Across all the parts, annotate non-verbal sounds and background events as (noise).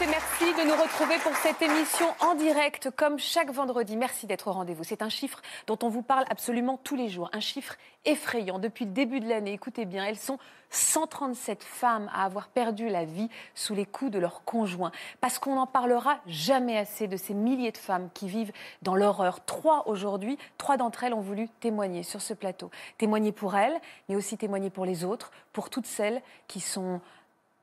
Et merci de nous retrouver pour cette émission en direct comme chaque vendredi. Merci d'être au rendez-vous. C'est un chiffre dont on vous parle absolument tous les jours, un chiffre effrayant. Depuis le début de l'année, écoutez bien, elles sont 137 femmes à avoir perdu la vie sous les coups de leurs conjoints. Parce qu'on n'en parlera jamais assez de ces milliers de femmes qui vivent dans l'horreur. Trois aujourd'hui, trois d'entre elles ont voulu témoigner sur ce plateau. Témoigner pour elles, mais aussi témoigner pour les autres, pour toutes celles qui sont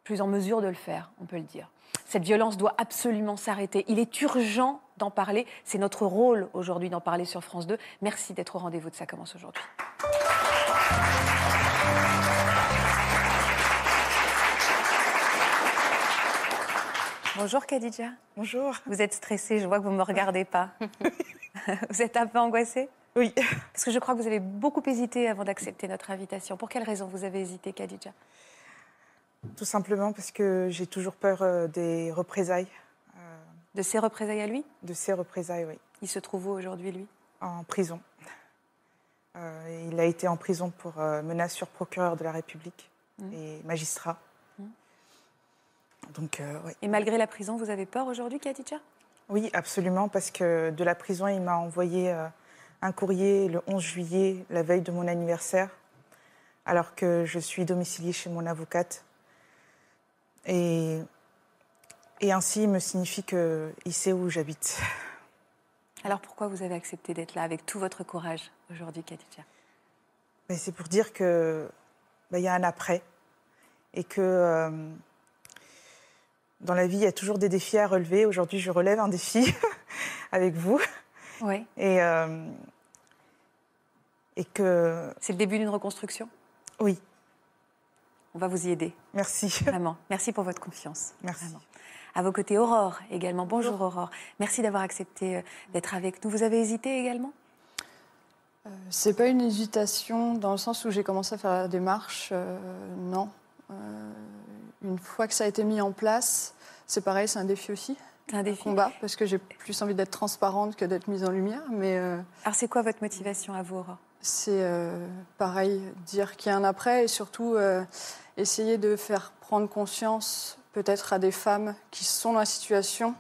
plus en mesure de le faire, on peut le dire. Cette violence doit absolument s'arrêter. Il est urgent d'en parler. C'est notre rôle aujourd'hui d'en parler sur France 2. Merci d'être au rendez-vous de Ça commence aujourd'hui. Bonjour Khadija. Bonjour. Vous êtes stressée, je vois que vous ne me regardez pas. (laughs) vous êtes un peu angoissée? Oui. Parce que je crois que vous avez beaucoup hésité avant d'accepter notre invitation. Pour quelle raison vous avez hésité, Khadija? Tout simplement parce que j'ai toujours peur euh, des représailles. euh, De ses représailles à lui? De ces représailles, oui. Il se trouve où aujourd'hui, lui? En prison. Euh, il a été en prison pour euh, menace sur procureur de la République Mhm. et magistrat. Mhm. Donc, euh. Et malgré la prison, vous avez peur aujourd'hui, Khadija? Oui, absolument, parce que de la prison, il m'a envoyé un courrier le 11 juillet, la veille de mon anniversaire, alors que je suis domiciliée chez mon avocate. Et, et ainsi, il me signifie qu'il sait où j'habite. (laughs) Alors pourquoi vous avez accepté d'être là avec tout votre courage aujourd'hui, Khadija? Mais c'est pour dire que bah, il y a un après et que euh, dans la vie, il y a toujours des défis à relever. Aujourd'hui, je relève un défi (laughs) avec vous Oui. et, euh, et que C'est le début d'une reconstruction? Oui, On va vous y aider, merci. vraiment. Merci pour votre confiance. Merci. Vraiment. À vos côtés, Aurore également. Bonjour Aurore. Merci d'avoir accepté euh, d'être avec nous. Vous avez hésité également? Euh, C'est pas une hésitation dans le sens où j'ai commencé à faire la démarche. euh, non. Euh, une fois que ça a été mis en place, c'est pareil, c'est un défi aussi. C'est un défi. Combat, parce que j'ai plus envie d'être transparente que d'être mise en lumière. Mais euh, Alors c'est quoi votre motivation à vous, Aurore? C'est euh, pareil, dire qu'il y a un après et surtout euh, essayer de faire prendre conscience peut-être à des femmes qui sont dans la situation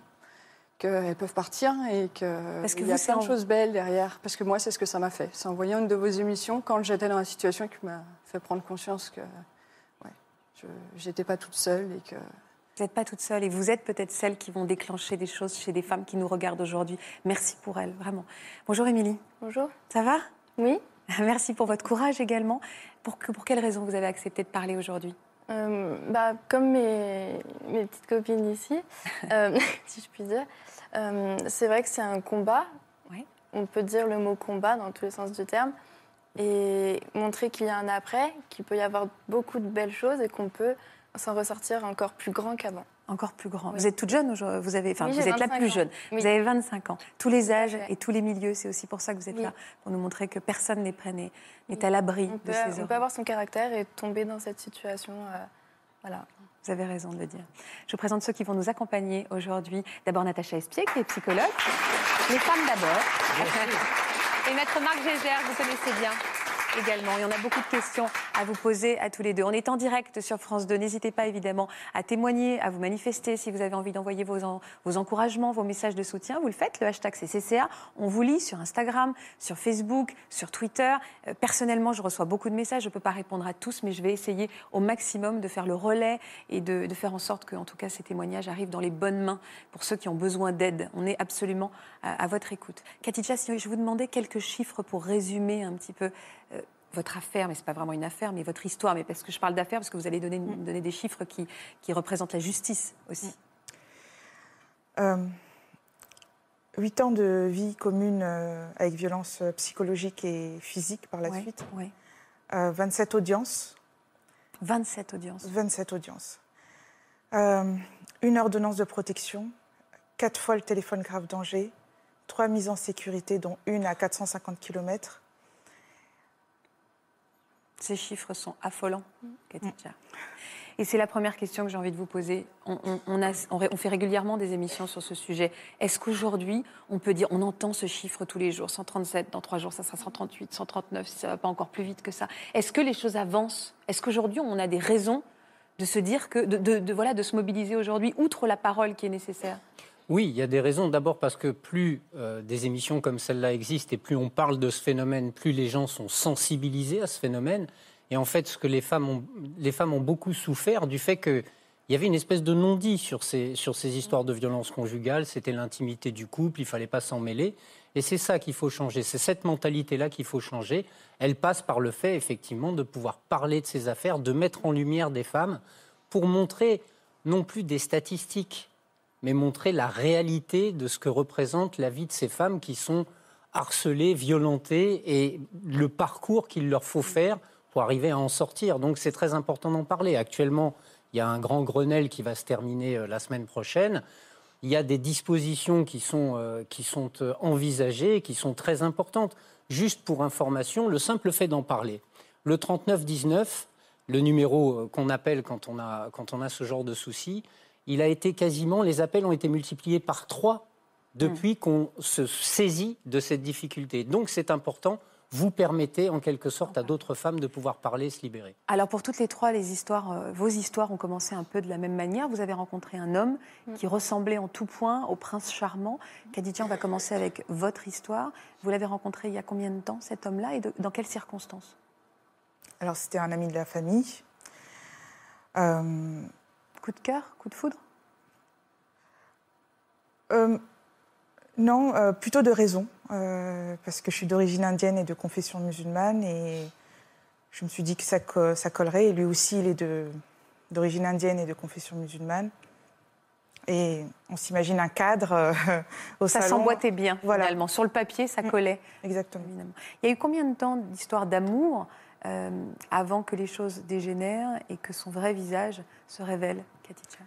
qu'elles peuvent partir et que Parce que il y a plein de choses belles derrière. Parce que moi, c'est ce que ça m'a fait. C'est en voyant une de vos émissions quand j'étais dans la situation qui m'a fait prendre conscience que ouais, je j'étais pas toute seule et que Vous n'êtes pas toute seule et vous êtes peut-être celles qui vont déclencher des choses chez des femmes qui nous regardent aujourd'hui. Merci pour elles, vraiment. Bonjour Émilie. Bonjour. Ça va? Oui. (laughs) Merci pour votre courage également. Pour, que, pour quelles raisons vous avez accepté de parler aujourd'hui? Euh, bah, comme mes, mes petites copines ici, (laughs) euh, (laughs) si je puis dire, euh, c'est vrai que c'est un combat. Oui. On peut dire le mot combat dans tous les sens du terme. Et montrer qu'il y a un après, qu'il peut y avoir beaucoup de belles choses et qu'on peut s'en ressortir encore plus grand qu'avant. Encore plus grand. Oui. Vous êtes toute jeune aujourd'hui. Vous avez, enfin, Oui, vous êtes la 25 plus ans. jeune. Oui. Vous avez 25 ans. Tous les âges et tous les milieux. C'est aussi pour ça que vous êtes Oui. là pour nous montrer que personne n'est prêt, n'est à l'abri de peut, ces on peut avoir son caractère et tomber dans cette situation. euh, voilà. Vous avez raison de le dire. Je vous présente ceux qui vont nous accompagner aujourd'hui. D'abord Natacha Espier, qui est psychologue. Les femmes d'abord. Et Maître Marc Gégère, vous connaissez bien également. Il y en a beaucoup de questions à vous poser à tous les deux. On est en direct sur France 2. N'hésitez pas évidemment à témoigner, à vous manifester si vous avez envie d'envoyer vos, vos encouragements, vos messages de soutien. Vous le faites. Le hashtag c'est. On vous lit sur Instagram, sur Facebook, sur Twitter. Euh, personnellement, je reçois beaucoup de messages. Je ne peux pas répondre à tous, mais je vais essayer au maximum de faire le relais et de, faire en sorte que, en tout cas, ces témoignages arrivent dans les bonnes mains pour ceux qui ont besoin d'aide. On est absolument à, votre écoute. Katicha, si je vous demandais quelques chiffres pour résumer un petit peu euh, votre affaire, mais ce n'est pas vraiment une affaire, mais votre histoire, mais parce que je parle d'affaires, parce que vous allez donner, donner des chiffres qui, qui représentent la justice aussi. Euh, Huit ans de vie commune euh, avec violence euh, psychologique et physique par la Ouais, suite. ouais. Euh, 27 audiences. 27 audiences. 27 audiences. Une ordonnance de protection, quatre fois le téléphone grave danger, trois mises en sécurité, dont une à 450 km. Ces chiffres sont affolants, Khadija. Et c'est la première question que j'ai envie de vous poser. On, fait régulièrement des émissions sur ce sujet. Est-ce qu'aujourd'hui, on peut dire, on entend ce chiffre tous les jours, 137, dans trois jours, ça sera 138, 139, si ça ne va pas encore plus vite que ça. Est-ce que les choses avancent? Est-ce qu'aujourd'hui, on a des raisons de se dire que, de, voilà, de se mobiliser aujourd'hui, outre la parole qui est nécessaire? Oui, il y a des raisons. D'abord parce que plus euh, des émissions comme celle-là existent et plus on parle de ce phénomène, plus les gens sont sensibilisés à ce phénomène. Et en fait, ce que les femmes ont, les femmes ont beaucoup souffert du fait qu'il y avait une espèce de non-dit sur ces, sur ces histoires de violence conjugale. C'était l'intimité du couple, il fallait pas s'en mêler. Et c'est ça qu'il faut changer. C'est cette mentalité-là qu'il faut changer. Elle passe par le fait, effectivement, de pouvoir parler de ces affaires, de mettre en lumière des femmes pour montrer non plus des statistiques, mais montrer la réalité de ce que représente la vie de ces femmes qui sont harcelées, violentées et le parcours qu'il leur faut faire pour arriver à en sortir. Donc c'est très important d'en parler. Actuellement, il y a un grand Grenelle qui va se terminer euh, la semaine prochaine. Il y a des dispositions qui sont, euh, qui sont euh, envisagées, qui sont très importantes. Juste pour information, le simple fait d'en parler. Le 3919, le numéro qu'on appelle quand on, a, quand on a ce genre de soucis, il a été quasiment, les appels ont été multipliés par trois depuis mmh. qu'on se saisit de cette difficulté. Donc c'est important vous permettez en quelque sorte à d'autres femmes de pouvoir parler, se libérer. Alors pour toutes les trois, les histoires, euh, vos histoires ont commencé un peu de la même manière. Vous avez rencontré un homme mm. qui ressemblait en tout point au prince charmant. Khadija, on va commencer avec votre histoire. Vous l'avez rencontré il y a combien de temps cet homme-là et dans quelles circonstances? Alors c'était un ami de la famille. Euh, coup de cœur, coup de foudre? Euh, Non, plutôt de raison. Euh, parce que je suis d'origine indienne et de confession musulmane, et je me suis dit que ça, ça collerait. Et lui aussi, il est d'origine indienne et de confession musulmane. Et on s'imagine un cadre euh, (laughs) au ça salon. Ça s'emboîtait bien, voilà. finalement. Sur le papier, ça mm. collait. Exactement. Il y a eu combien de temps d'histoire d'amour euh, avant que les choses dégénèrent et que son vrai visage se révèle, Katicha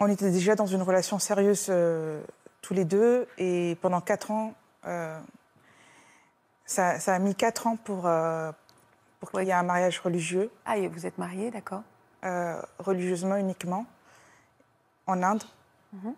On était déjà dans une relation sérieuse tous les deux. Et pendant quatre ans, euh, ça, a mis quatre ans pour, euh, pour qu'il y ait un mariage religieux. Ah, et vous êtes mariée, d'accord euh, Religieusement uniquement, en Inde. Mhm.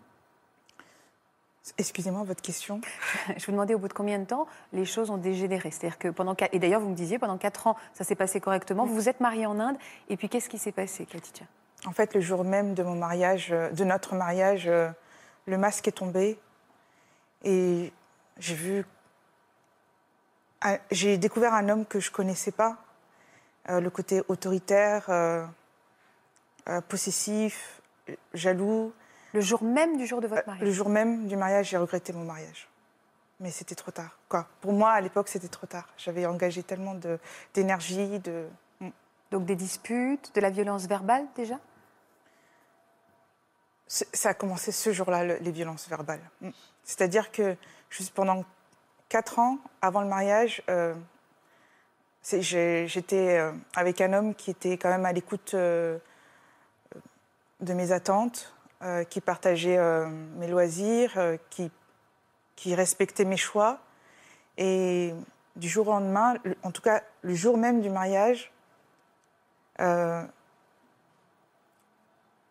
Excusez-moi, votre question. (laughs) Je vous demandais au bout de combien de temps les choses ont dégénéré? C'est-à-dire que pendant et d'ailleurs vous me disiez pendant quatre ans ça s'est passé correctement. Vous vous êtes mariée en Inde et puis qu'est-ce qui s'est passé, Katitia En fait, le jour même de mon mariage, de notre mariage, le masque est tombé et j'ai vu. J'ai découvert un homme que je ne connaissais pas, euh, le côté autoritaire, euh, euh, possessif, jaloux. Le jour même du jour de votre mariage Le jour même du mariage, j'ai regretté mon mariage. Mais c'était trop tard. Quoi? Pour moi, à l'époque, c'était trop tard. J'avais engagé tellement d'énergie, de... Mm. Donc des disputes, de la violence verbale déjà? Ça a commencé ce jour-là, les violences verbales. Mm. C'est-à-dire que juste pendant quatre ans, avant le mariage, euh, j'étais euh, avec un homme qui était quand même à l'écoute euh, de mes attentes, qui partageait mes loisirs, qui, qui respectait mes choix. Et du jour au lendemain, en tout cas le jour même du mariage,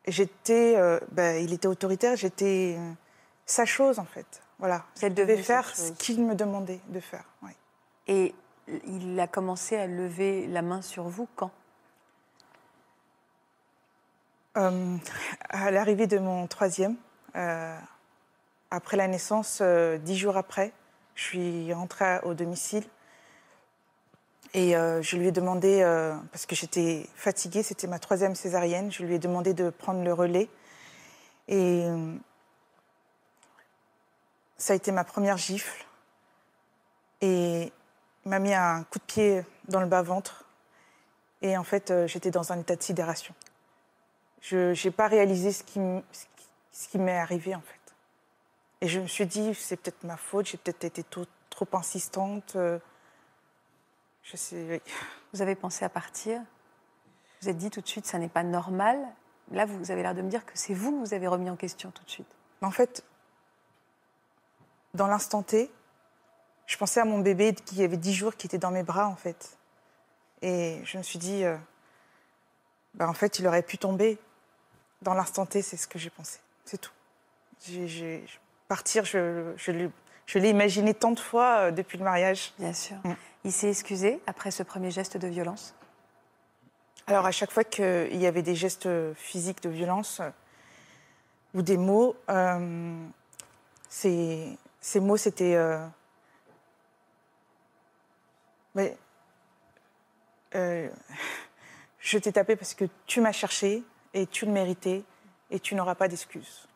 j'étais, euh, ben, il était autoritaire, j'étais euh, sa chose en fait. Voilà, je devais faire ce qu'il me demandait de faire. Et il a commencé à lever la main sur vous quand? Euh, À l'arrivée de mon troisième, après la naissance, dix jours après, je suis rentrée au domicile et euh, je lui ai demandé, euh, parce que j'étais fatiguée, c'était ma troisième césarienne, je lui ai demandé de prendre le relais. Et euh, ça a été ma première gifle. Et il m'a mis un coup de pied dans le bas-ventre. Et en fait, j'étais dans un état de sidération. Je n'ai pas réalisé ce qui, ce qui m'est arrivé, en fait. Et je me suis dit, c'est peut-être ma faute, j'ai peut-être été trop, trop insistante. Je sais, Vous avez pensé à partir Vous êtes dit tout de suite, ça n'est pas normal. Là, vous avez l'air de me dire que c'est vous que vous avez remis en question tout de suite. En fait, dans l'instant T, je pensais à mon bébé qui avait 10 jours qui était dans mes bras, en fait. Et je me suis dit, euh, bah, en fait, il aurait pu tomber. Dans l'instant T, c'est ce que j'ai pensé. C'est tout. Partir, je, je l'ai- imaginé tant de fois euh, depuis le mariage. Bien sûr. Mm. Il s'est excusé après ce premier geste de violence? Alors, à chaque fois qu'il y avait des gestes physiques de violence euh, ou des mots, euh, ces, ces mots, c'était. euh, mais, euh, (laughs) je t'ai tapé parce que tu m'as cherché et tu le méritais et tu n'auras pas d'excuses.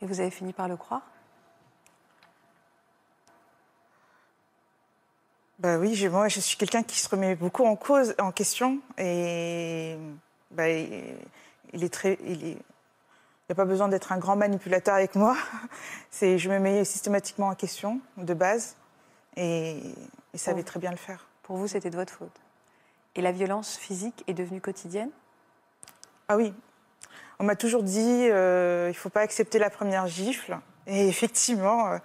Et vous avez fini par le croire? Bah oui, je, moi je suis quelqu'un qui se remet beaucoup en cause, en question, et bah, il, est très, il n'y a pas besoin d'être un grand manipulateur avec moi. (laughs) C'est, je me mets systématiquement en question de base, et il savait très bien le faire. Pour vous, c'était de votre faute. Et la violence physique est devenue quotidienne? Ah oui, on m'a toujours dit, euh, il faut pas accepter la première gifle, et effectivement, euh,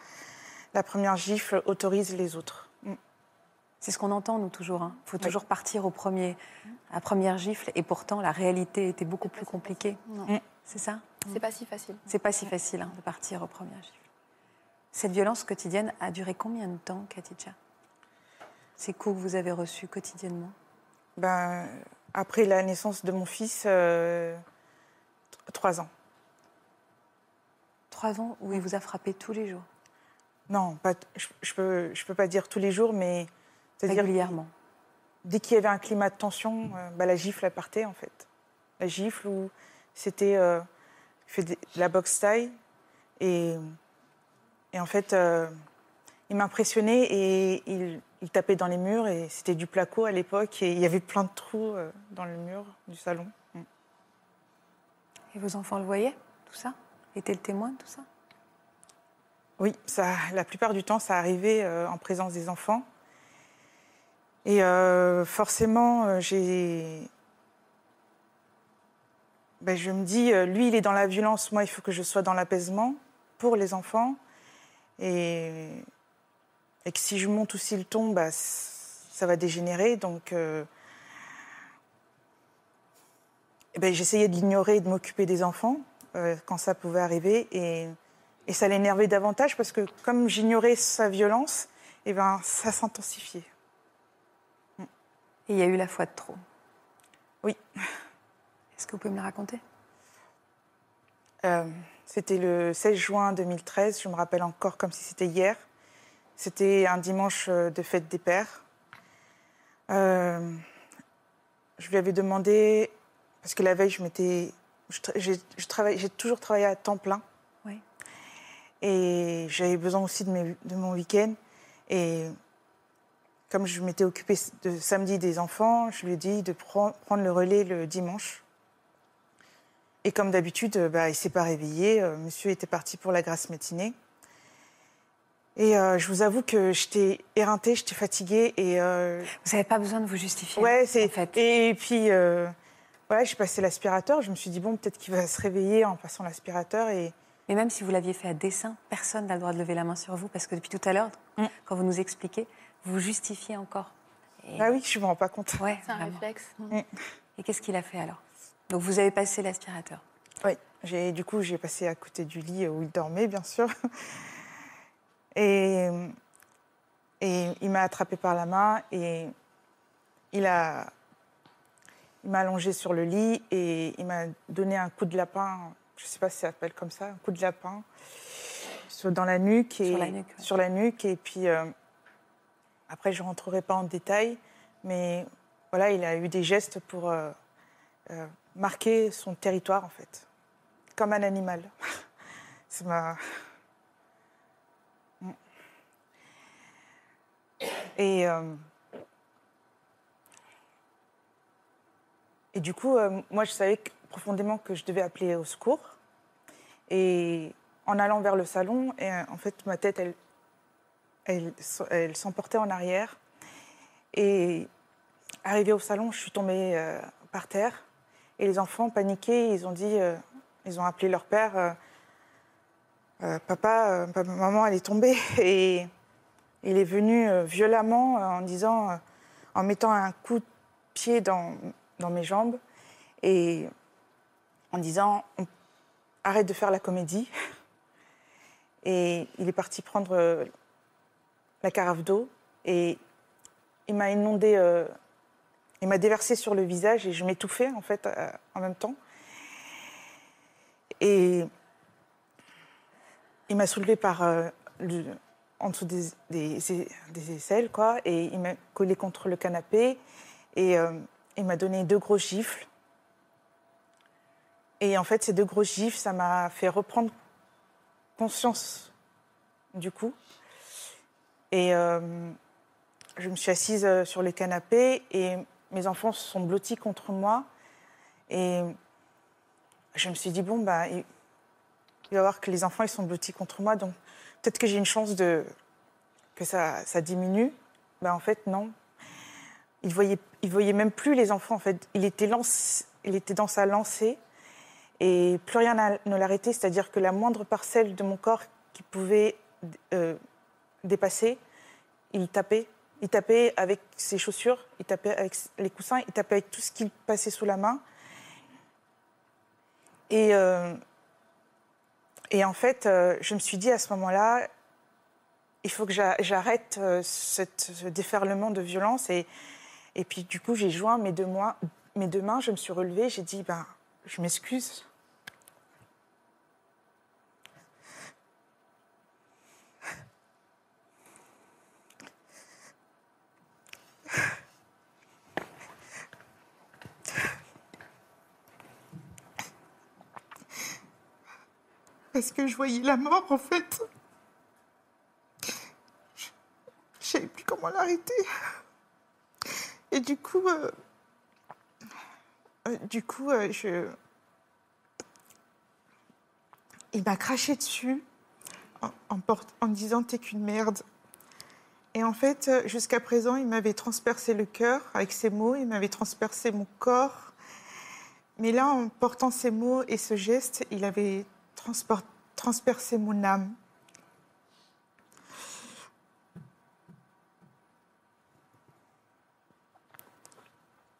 la première gifle autorise les autres. Mm. C'est ce qu'on entend, nous, toujours. Il faut Oui. toujours partir au premier, à première gifle. Et pourtant, la réalité était beaucoup plus compliquée. Mm. C'est ça? C'est pas si facile. C'est pas si facile hein, de partir aux premières gifles. Cette violence quotidienne a duré combien de temps, Khatidja Ces coups que vous avez reçus quotidiennement? Ben, après la naissance de mon fils, euh, trois ans. Trois ans où il vous a frappé tous les jours, Non, pas, je, je peux, je peux pas dire tous les jours, mais régulièrement. dès qu'il y avait un climat de tension, euh, bah, la gifle elle partait en fait. La gifle où c'était euh, il fait de la boxe taille et, et en fait euh, il m'impressionnait et il, il tapait dans les murs et c'était du placo à l'époque et il y avait plein de trous euh, dans le mur du salon. Mm. Et vos enfants le voyaient, tout ça? Étaient le témoin de tout ça? Oui, ça, la plupart du temps, ça arrivait euh, en présence des enfants. Et euh, forcément, j'ai. Ben, je me dis, lui, il est dans la violence, moi, il faut que je sois dans l'apaisement pour les enfants. Et, et que si je monte ou s'il tombe, bah, ça va dégénérer. Donc, euh, eh ben, j'essayais de l'ignorer et de m'occuper des enfants euh, quand ça pouvait arriver. Et, et ça l'énervait davantage parce que comme j'ignorais sa violence, eh ben, ça s'intensifiait. Et il y a eu la fois de trop. Oui. Est-ce que vous pouvez me la raconter? Euh, c'était le 16 juin 2013, je me rappelle encore comme si c'était hier. C'était un dimanche euh, de fête des pères. Euh, je lui avais demandé, parce que la veille, je m'étais. J'ai toujours travaillé à temps plein. Oui. Et j'avais besoin aussi de, mes- de mon week-end. Et comme je m'étais occupée de samedi des enfants, je lui ai dit de pren- prendre le relais le dimanche. Et comme d'habitude, euh, bah, il ne s'est pas réveillé. Monsieur était parti pour la grasse matinée. Et euh, je vous avoue que j'étais éreintée, j'étais fatiguée. Et euh, Vous n'avez pas besoin de vous justifier. ouais, c'est en fait. Et puis euh, voilà, j'ai passé l'aspirateur. Je me suis dit bon, peut-être qu'il va se réveiller en passant l'aspirateur. Et Mais même si vous l'aviez fait à dessein, personne n'a le droit de lever la main sur vous parce que depuis tout à l'heure, Mm. quand vous nous expliquez, vous vous justifiez encore. Et... ah oui, je me rends pas compte. Ouais, C'est un vraiment. réflexe. Et qu'est-ce qu'il a fait alors? Donc vous avez passé l'aspirateur. Oui, j'ai du coup j'ai passé à côté du lit où il dormait, bien sûr. Et, et il m'a attrapé par la main et il a il m'a allongé sur le lit et il m'a donné un coup de lapin. Je ne sais pas si ça s'appelle comme ça, un coup de lapin sur- dans la nuque et Sur la nuque, ouais. sur la nuque. Et puis euh, après, je rentrerai pas en détail, mais voilà, il a eu des gestes pour euh, euh, marquer son territoire en fait, comme un animal. (laughs) Ça m'a. Et, euh, et du coup, euh, moi, je savais profondément que je devais appeler au secours. Et en allant vers le salon, euh, en fait, ma tête, elle, elle, s'emportait en arrière. Et arrivée au salon, je suis tombée par terre. Et les enfants, paniqués, ils ont dit, ils ont appelé leur père. papa, maman, elle est tombée. Il est venu euh, violemment en disant, en mettant un coup de pied dans, mes jambes et en disant, arrête de faire la comédie. (laughs) Et il est parti prendre la carafe d'eau et il m'a inondé, il m'a déversé sur le visage et je m'étouffais en fait en même temps. Et il m'a soulevé par euh, en dessous des, aisselles, quoi, et il m'a collé contre le canapé, et euh, il m'a donné deux gros gifles. Et en fait, ces deux gros gifles, ça m'a fait reprendre conscience du coup. Et euh, je me suis assise sur le canapé et mes enfants se sont blottis contre moi. Et je me suis dit, bon, bah, il va voir que les enfants ils sont blottis contre moi, donc peut-être que j'ai une chance de que ça, ça diminue. Ben, en fait, non. Il voyait, il voyait même plus les enfants. En fait, il était, il était dans sa lancée et plus rien ne l'arrêtait. C'est-à-dire que la moindre parcelle de mon corps qui pouvait euh, dépasser, il tapait. Il tapait avec ses chaussures, il tapait avec les coussins, il tapait avec tout ce qu'il passait sous la main. Et euh, et en fait, euh, je me suis dit à ce moment-là, il faut que j'arrête euh, ce déferlement de violence. Et, puis, du coup, j'ai joint mes deux, mes deux mains, je me suis relevée, j'ai dit, ben, je m'excuse. Parce que je voyais la mort en fait. Je savais plus comment l'arrêter. Et du coup, euh, euh, du coup, euh, je... il m'a craché dessus en, en disant t'es qu'une merde. Et en fait, jusqu'à présent, il m'avait transpercé le cœur avec ses mots, il m'avait transpercé mon corps. Mais là, en portant ces mots et ce geste, il avait transpercer mon âme.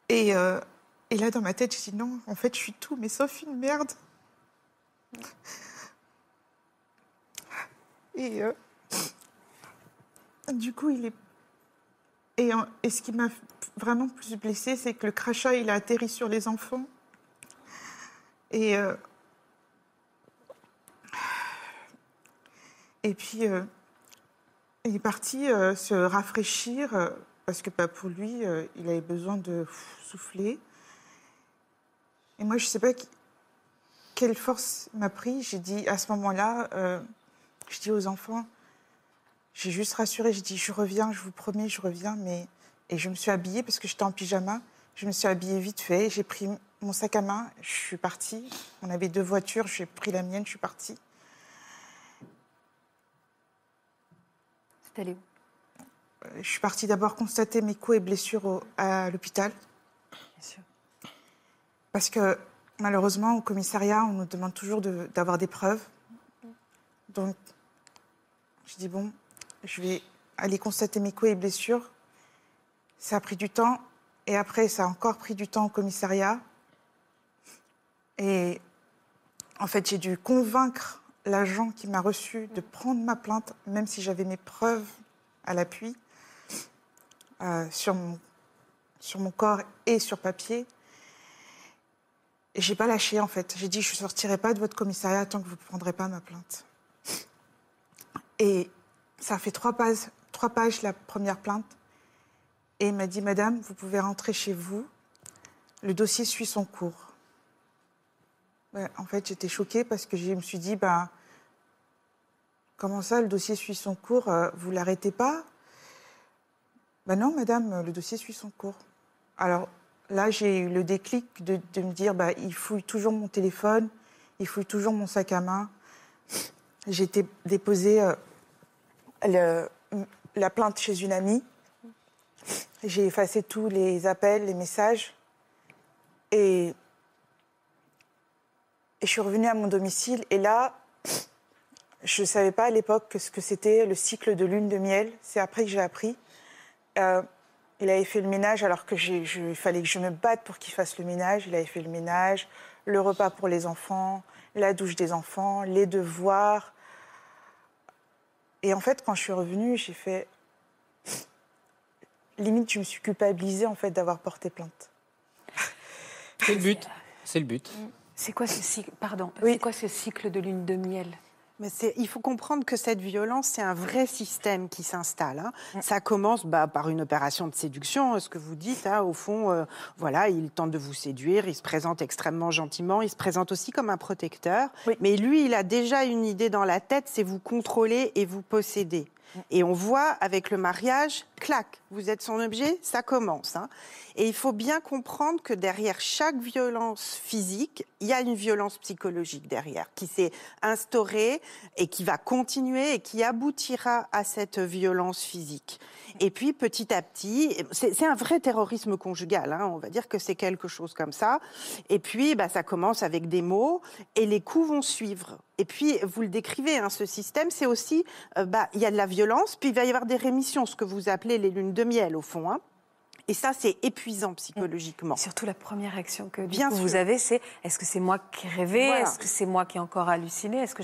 Et, euh, et, là, dans ma tête, je dis non, en fait, je suis tout, mais sauf une merde. Et euh, du coup, il est. Et, ce qui m'a vraiment plus blessée, c'est que le crachat, il a atterri sur les enfants. Et euh, Et puis, euh, il est parti euh, se rafraîchir euh, parce que bah, pour lui, il avait besoin de souffler. Et moi, je ne sais pas quelle force m'a pris. J'ai dit, à ce moment-là, je dis aux enfants, j'ai juste rassuré, j'ai dit, je reviens, je vous promets, je reviens. Mais... Et je me suis habillée parce que j'étais en pyjama. Je me suis habillée vite fait. J'ai pris mon sac à main, je suis partie. On avait deux voitures, j'ai pris la mienne, je suis partie. Allé Je suis partie d'abord constater mes coups et blessures à l'hôpital. Bien sûr. Parce que malheureusement, au commissariat, on nous demande toujours d'avoir des preuves. Donc, je dis bon, je vais aller constater mes coups et blessures. Ça a pris du temps. Et après, ça a encore pris du temps au commissariat. Et en fait, j'ai dû convaincre l'agent qui m'a reçu de prendre ma plainte, même si j'avais mes preuves à l'appui, euh, sur, mon, sur mon corps et sur papier. Et j'ai pas lâché, en fait. J'ai dit, je ne sortirai pas de votre commissariat tant que vous ne prendrez pas ma plainte. Et ça a fait trois pages, trois pages la première plainte. Et il m'a dit, Madame, vous pouvez rentrer chez vous. Le dossier suit son cours en fait, j'étais choquée parce que je me suis dit, ben, comment ça, le dossier suit son cours euh, Vous l'arrêtez pas? Ben non, madame, le dossier suit son cours. Alors là, j'ai eu le déclic de, me dire, ben, il fouille toujours mon téléphone, il fouille toujours mon sac à main. J'ai été euh, la plainte chez une amie. J'ai effacé tous les appels, les messages. Et et je suis revenue à mon domicile et là, Je ne savais pas à l'époque ce que c'était le cycle de lune de miel. C'est après que j'ai appris. Euh, il avait fait le ménage alors que il fallait que je me batte pour qu'il fasse le ménage. Il avait fait le ménage, le repas pour les enfants, la douche des enfants, les devoirs. Et en fait, quand je suis revenue, j'ai fait. Limite, je me suis culpabilisée en fait d'avoir porté plainte. C'est le but. C'est le but. C'est quoi ce cycle Pardon. C'est quoi ce cycle de lune de miel? Mais il faut comprendre que cette violence, c'est un vrai système qui s'installe. Hein. Mm. Ça commence bah, par une opération de séduction, ce que vous dites. Hein, au fond, euh, voilà, il tente de vous séduire, il se présente extrêmement gentiment, il se présente aussi comme un protecteur. Mais lui, il a déjà une idée dans la tête, c'est vous contrôler et vous posséder. Et on voit avec le mariage, clac, vous êtes son objet, ça commence. Hein. Et il faut bien comprendre que derrière chaque violence physique, il y a une violence psychologique derrière, qui s'est instaurée et qui va continuer et qui aboutira à cette violence physique. Et puis petit à petit, c'est un vrai terrorisme conjugal, hein, on va dire que c'est quelque chose comme ça. Et puis bah, ça commence avec des mots et les coups vont suivre. Et puis, vous le décrivez, hein, ce système, c'est aussi, euh, bah, il y a de la violence, puis il va y avoir des rémissions, ce que vous appelez les lunes de miel, au fond. Hein. Et ça, c'est épuisant psychologiquement. surtout, la première réaction que vous avez, c'est est-ce que c'est moi qui rêvais? Est-ce que c'est moi qui ai encore halluciné? Est-ce que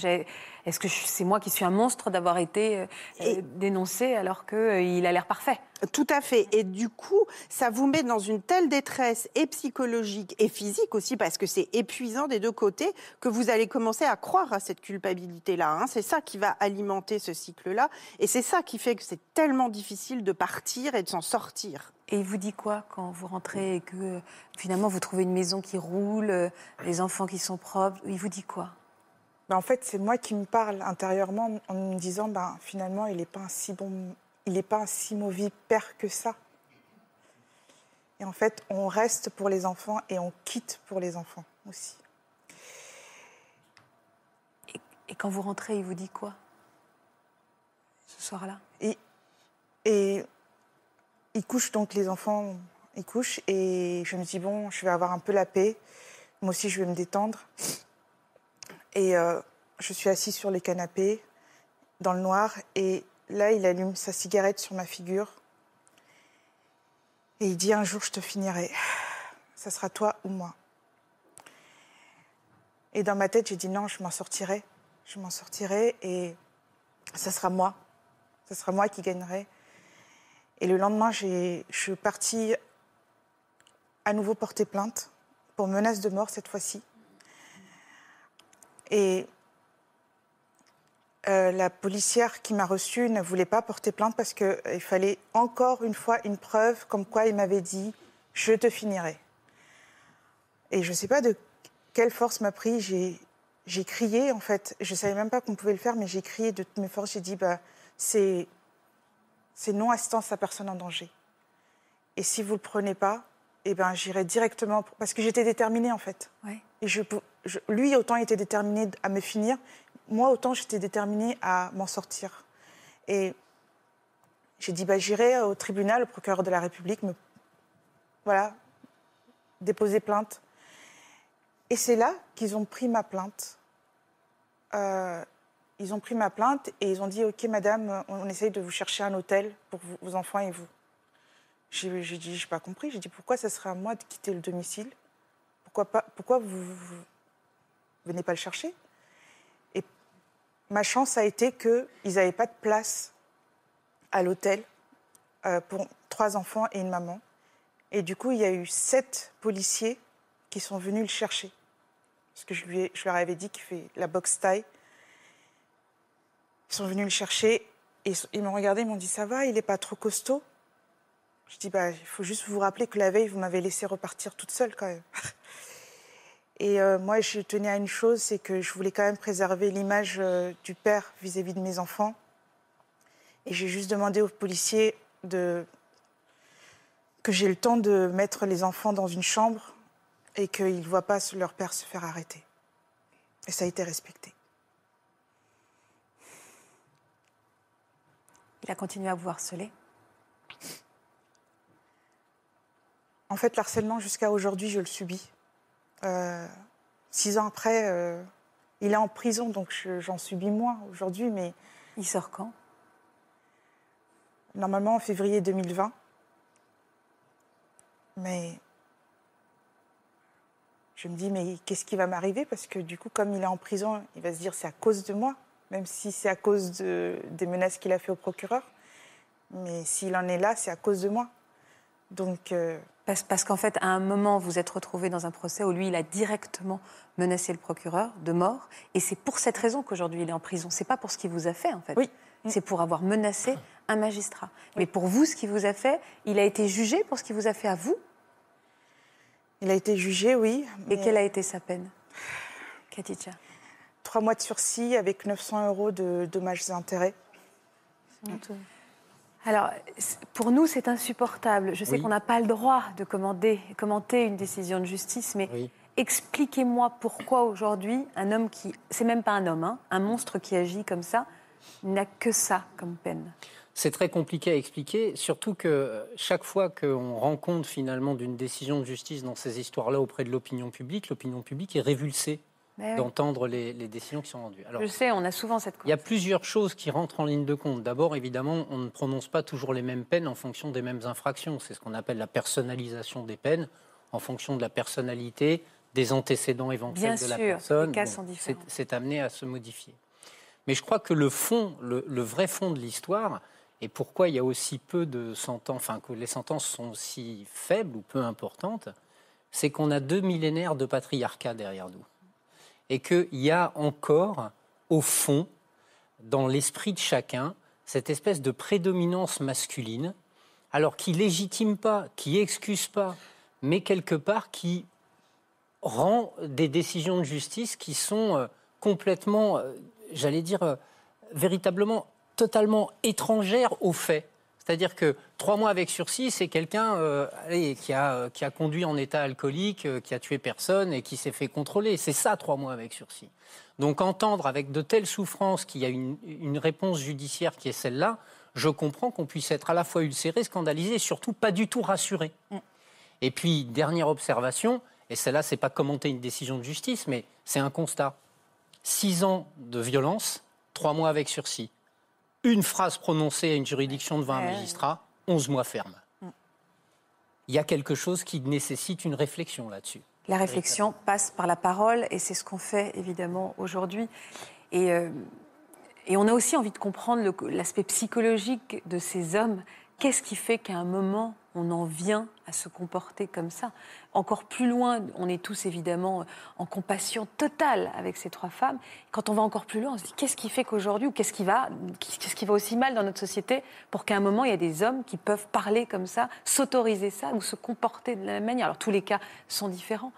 est-ce que c'est moi qui suis un monstre d'avoir été euh, euh, dénoncé alors qu'il euh, a l'air parfait? Tout à fait. Et du coup, ça vous met dans une telle détresse et psychologique et physique aussi, parce que c'est épuisant des deux côtés, que vous allez commencer à croire à cette culpabilité-là. Hein. C'est ça qui va alimenter ce cycle-là. Et c'est ça qui fait que c'est tellement difficile de partir et de s'en sortir. Et il vous dit quoi quand vous rentrez et que finalement vous trouvez une maison qui roule, les enfants qui sont propres Il vous dit quoi? Ben, en fait, c'est moi qui me parle intérieurement en me disant ben, finalement, il n'est pas un si bon, il pas un si mauvais père que ça. Et en fait, on reste pour les enfants et on quitte pour les enfants aussi. Et, quand vous rentrez, il vous dit quoi ce soir-là? Et, et il couche donc les enfants, ils couchent et je me dis bon, je vais avoir un peu la paix. Moi aussi, je vais me détendre. Et euh, je suis assise sur les canapés, dans le noir, et là, il allume sa cigarette sur ma figure. Et il dit Un jour, je te finirai. Ça sera toi ou moi. Et dans ma tête, j'ai dit Non, je m'en sortirai. Je m'en sortirai et ça sera moi. Ça sera moi qui gagnerai. Et le lendemain, je suis partie à nouveau porter plainte pour menace de mort cette fois-ci. Et euh, la policière qui m'a reçue ne voulait pas porter plainte parce qu'il euh, fallait encore une fois une preuve comme quoi il m'avait dit je te finirai. Et je ne sais pas de quelle force m'a pris. J'ai crié en fait. Je ne savais même pas qu'on pouvait le faire, mais j'ai crié de toutes mes forces. J'ai dit bah, c'est non assistance à personne en danger. Et si vous ne le prenez pas, eh ben, j'irai directement. Parce que j'étais déterminée en fait. Et je, lui, autant était déterminé à me finir, moi, autant j'étais déterminée à m'en sortir. Et j'ai dit, bah, j'irai au tribunal, au procureur de la République, me, voilà, déposer plainte. Et c'est là qu'ils ont pris ma plainte. Euh, ils ont pris ma plainte et ils ont dit, OK, madame, on essaye de vous chercher un hôtel pour vos enfants et vous. J'ai dit, je n'ai pas compris. J'ai dit, pourquoi ça serait à moi de quitter le domicile? Pourquoi, pas, pourquoi vous venez pas le chercher? Et ma chance a été qu'ils n'avaient pas de place à l'hôtel euh, pour trois enfants et une maman. Et du coup, il y a eu sept policiers qui sont venus le chercher. Parce que je, lui leur avais dit qu'il fait la boxe taille. Ils sont venus le chercher et ils m'ont regardé, ils m'ont dit Ça va, il n'est pas trop costaud? Je dis bah, Il faut juste vous rappeler que la veille, vous m'avez laissé repartir toute seule quand même. (laughs) Et euh, moi, je tenais à une chose, c'est que je voulais quand même préserver l'image euh, du père vis-à-vis de mes enfants. Et j'ai juste demandé aux policiers que j'ai le temps de mettre les enfants dans une chambre et qu'ils ne voient pas leur père se faire arrêter. Et ça a été respecté. Il a continué à vous harceler En fait, l'harcèlement, jusqu'à aujourd'hui, je le subis. Euh, six ans après, euh, Il est en prison, donc je- j'en subis moins aujourd'hui, mais Il sort quand? Normalement en février 2020. Mais je me dis, mais qu'est-ce qui va m'arriver? Parce que du coup, comme il est en prison, il va se dire, c'est à cause de moi, même si c'est à cause de- des menaces qu'il a fait au procureur. Mais s'il en est là, c'est à cause de moi. Donc, euh, Parce, parce qu'en fait, à un moment, vous êtes retrouvé dans un procès où lui, il a directement menacé le procureur de mort. Et c'est pour cette raison qu'aujourd'hui, il est en prison. C'est pas pour ce qu'il vous a fait, en fait. Oui. C'est pour avoir menacé (laughs) un magistrat. Mais pour vous, ce qu'il vous a fait, il a été jugé pour ce qu'il vous a fait à vous? il a été jugé, oui. Et mais quelle a été sa peine Katicha Trois mois de sursis avec 900 euros de dommages et intérêts. Alors, pour nous, c'est insupportable. Je sais Oui. qu'on n'a pas le droit de commander- commenter une décision de justice, mais Oui. expliquez-moi pourquoi aujourd'hui, un homme qui. C'est même pas un homme, hein, un monstre qui agit comme ça, n'a que ça comme peine. C'est très compliqué à expliquer, surtout que euh, chaque fois qu'on rend compte finalement d'une décision de justice dans ces histoires-là auprès de l'opinion publique, l'opinion publique est révulsée. D'entendre les, les décisions qui sont rendues. Alors, Je sais, on a souvent cette. il y a plusieurs choses qui rentrent en ligne de compte. D'abord, évidemment, on ne prononce pas toujours les mêmes peines en fonction des mêmes infractions. C'est ce qu'on appelle la personnalisation des peines, en fonction de la personnalité, des antécédents éventuels Bien de la sûr, personne. les cas sont différents. C'est amené à se modifier. Mais je crois que le fond, le, le vrai fond de l'histoire, et pourquoi il y a aussi peu de sentences, enfin que les sentences sont si faibles ou peu importantes, c'est qu'on a deux millénaires de patriarcat derrière nous. Et qu'il y a encore, au fond, dans l'esprit de chacun, cette espèce de prédominance masculine, alors qui légitime pas, qui excuse pas, mais quelque part qui rend des décisions de justice qui sont euh, complètement, euh, j'allais dire, euh, véritablement, totalement étrangères aux faits. C'est-à-dire que trois mois avec sursis, c'est quelqu'un euh, qui, a, euh, qui a conduit en état alcoolique, euh, qui a tué personne et qui s'est fait contrôler. C'est ça, trois mois avec sursis. Donc entendre avec de telles souffrances qu'il y a une, une réponse judiciaire qui est celle-là, je comprends qu'on puisse être à la fois ulcéré, scandalisé et surtout pas du tout rassuré. Et puis, dernière observation, et celle-là, c'est pas commenter une décision de justice, mais c'est un constat. Six ans de violence, trois mois avec sursis. Une phrase prononcée à une juridiction devant un magistrat, 11 mois ferme. Il y a quelque chose qui nécessite une réflexion là-dessus. La réflexion passe par la parole et c'est ce qu'on fait évidemment aujourd'hui. Et, euh, et on a aussi envie de comprendre l'aspect psychologique de ces hommes. Qu'est-ce qui fait qu'à un moment, on en vient à se comporter comme ça Encore plus loin, on est tous évidemment en compassion totale avec ces trois femmes. Quand on va encore plus loin, on se dit qu'est-ce qui fait qu'aujourd'hui, ou qu'est-ce qui, va, qu'est-ce qui va aussi mal dans notre société pour qu'à un moment, il y a des hommes qui peuvent parler comme ça, s'autoriser ça ou se comporter de la même manière? Alors tous les cas sont différents.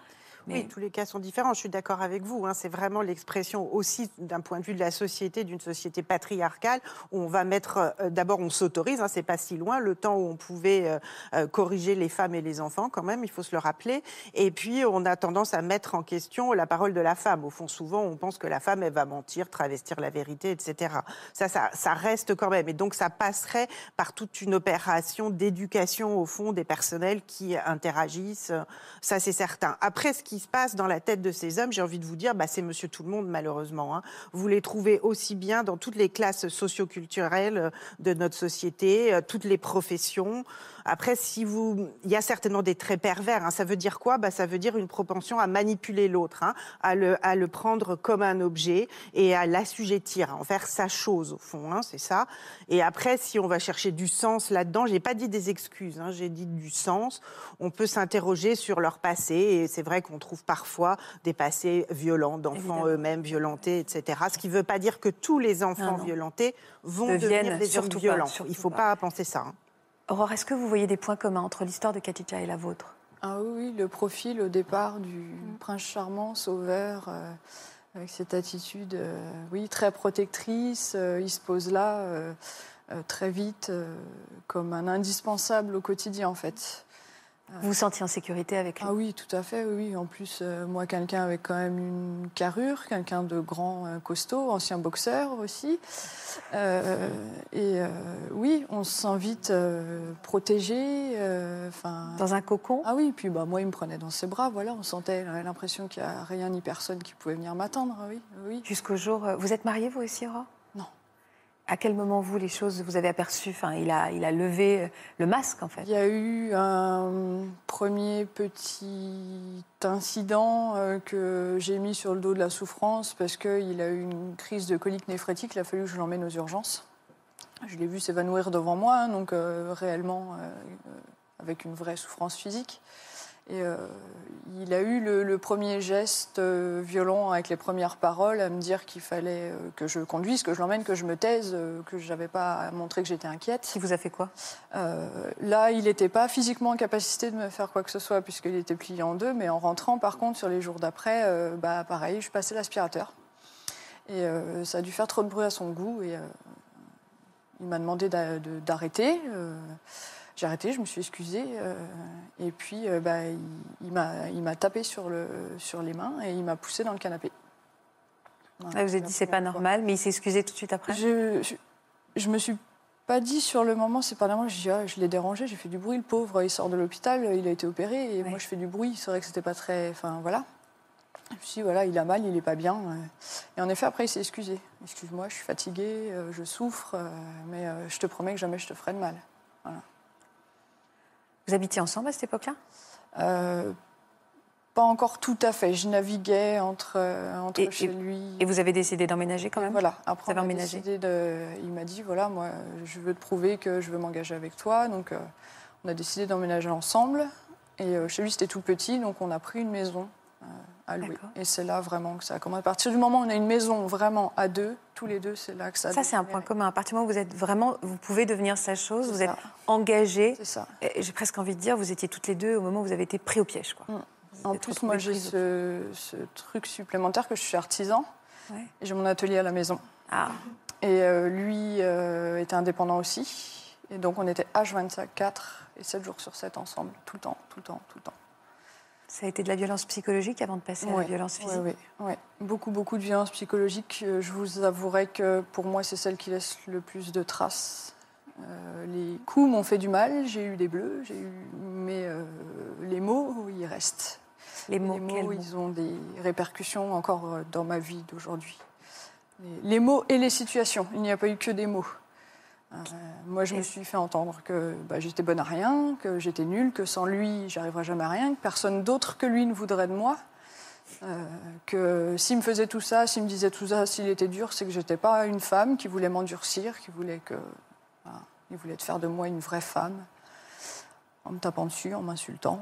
Oui, tous les cas sont différents. Je suis d'accord avec vous. hein. C'est vraiment l'expression aussi d'un point de vue de la société, d'une société patriarcale, où on va mettre. euh, D'abord, on s'autorise. Hein, c'est pas si loin. Le temps où on pouvait euh, euh, corriger les femmes et les enfants, quand même, il faut se le rappeler. Et puis, on a tendance à mettre en question la parole de la femme. Au fond, souvent, on pense que la femme, elle va mentir, travestir la vérité, etc. Ça, ça, ça reste quand même. Et donc, ça passerait par toute une opération d'éducation, au fond, des personnels qui interagissent. Ça, c'est certain. Après, ce qui se passe dans la tête de ces hommes, j'ai envie de vous dire, bah, c'est monsieur tout le monde, malheureusement. hein. Vous les trouvez aussi bien dans toutes les classes socioculturelles euh, de notre société, euh, toutes les professions. Après, si vous, il y a certainement des traits pervers. hein. Ça veut dire quoi? Bah, Ça veut dire une propension à manipuler l'autre, hein, à, le, à le prendre comme un objet et à l'assujettir, à en faire sa chose, au fond. hein, c'est ça. Et après, si on va chercher du sens là-dedans, j'ai pas dit des excuses, j'ai dit du sens. On peut s'interroger sur leur passé. Et c'est vrai qu'on trouve parfois des passés violents, d'enfants eux-mêmes violentés, etc. Ce qui ne veut pas dire que tous les enfants Non, non. violentés vont Deviennent devenir des hommes surtout pas, violents. surtout Il ne faut pas. pas penser ça. hein. Aurore, est-ce que vous voyez des points communs entre l'histoire de Katicha et la vôtre? Ah oui, le profil au départ du prince charmant, sauveur, euh, avec cette attitude, euh, oui, très protectrice. euh, il se pose là très vite comme un indispensable au quotidien, en fait. Vous vous sentiez en sécurité avec lui Ah oui, tout à fait, oui. En plus, euh, moi, quelqu'un avec quand même une carrure, quelqu'un de grand, euh, costaud, ancien boxeur aussi. Euh, et oui, on se sent vite protégé. Dans un cocon? Ah oui, puis bah, moi, il me prenait dans ses bras, voilà, on sentait l'impression qu'il n'y a rien ni personne qui pouvait venir m'attendre, oui, oui. Jusqu'au jour. Vous êtes marié, vous aussi, Aurore? À quel moment, vous, les choses, vous avez aperçu Enfin, il a, il a levé euh, le masque, en fait? Il y a eu un premier petit incident euh, que j'ai mis sur le dos de la souffrance parce qu'il a eu une crise de colique néphrétique. Il a fallu que je l'emmène aux urgences. Je l'ai vu s'évanouir devant moi, hein, donc euh, réellement avec une vraie souffrance physique. Et euh, il a eu le, le premier geste euh, violent avec les premières paroles à me dire qu'il fallait euh, que je conduise, que je l'emmène, que je me taise, que je n'avais pas à montrer que j'étais inquiète. Qui vous a fait quoi? Euh, là, il n'était pas physiquement en capacité de me faire quoi que ce soit puisqu'il était plié en deux, mais en rentrant, par contre, sur les jours d'après, euh, bah, pareil, je passais l'aspirateur. Et euh, ça a dû faire trop de bruit à son goût et il m'a demandé d'a- de- d'arrêter. J'ai arrêté, je me suis excusée euh, et puis euh, bah, il, il m'a tapé sur, le, sur les mains et il m'a poussé dans le canapé. Voilà, Ah, Vous avez dit c'est pas normal, mais il s'est excusé tout de suite après? Je, je, je me suis pas dit sur le moment, c'est pas normal. Je, ah, je l'ai dérangé, j'ai fait du bruit. Le pauvre, il sort de l'hôpital, il a été opéré, et moi je fais du bruit. C'est vrai que c'était pas très. Enfin voilà. Je me suis dit, voilà, il a mal, il est pas bien. euh. Et en effet, après, il s'est excusé. Excuse-moi, je suis fatiguée, je souffre, mais je te promets que jamais je te ferai de mal. Vous habitiez ensemble à cette époque-là? Euh, pas encore tout à fait. Je naviguais entre, euh, entre Et- chez lui. Et vous avez décidé d'emménager quand même? Voilà, après on a décidé de... Il m'a dit, voilà, moi, je veux te prouver que je veux m'engager avec toi. Donc, euh, on a décidé d'emménager ensemble. Et chez lui, c'était tout petit, donc on a pris une maison à louer. D'accord. Et c'est là vraiment que ça a commencé. À partir du moment où on a une maison vraiment à deux, tous les deux, c'est là que ça a Ça, c'est un point commun. À partir du moment où vous êtes vraiment, vous pouvez devenir sa chose, vous ça. êtes engagés. C'est ça. J'ai presque envie de dire, vous étiez toutes les deux au moment où vous avez été pris au piège. Quoi. Mm. En plus, moi, j'ai ce, ce truc supplémentaire que je suis artisan. Ouais. Et j'ai mon atelier à la maison. Ah, Et euh, lui euh, était indépendant aussi. Et donc on était H24 et 7 jours sur 7 ensemble, tout le temps, tout le temps, tout le temps. Ça a été de la violence psychologique avant de passer à la violence physique. Oui, Beaucoup, beaucoup de violence psychologique. Euh, Je vous avouerai que pour moi, c'est celle qui laisse le plus de traces. Euh, les coups m'ont fait du mal, j'ai eu des bleus, j'ai eu... mais euh, les mots, ils restent. Les mots, les mots, ils ont des répercussions encore dans ma vie d'aujourd'hui. Les mots et les situations, il n'y a pas eu que des mots. Euh, moi, je me suis fait entendre que bah, j'étais bonne à rien, que j'étais nulle, que sans lui, j'arriverais jamais à rien, que personne d'autre que lui ne voudrait de moi. Euh, que s'il me faisait tout ça, s'il me disait tout ça, s'il était dur, c'est que j'étais pas une femme qui voulait m'endurcir, qui voulait que, il voulait faire de moi une vraie femme, en me tapant dessus, en m'insultant.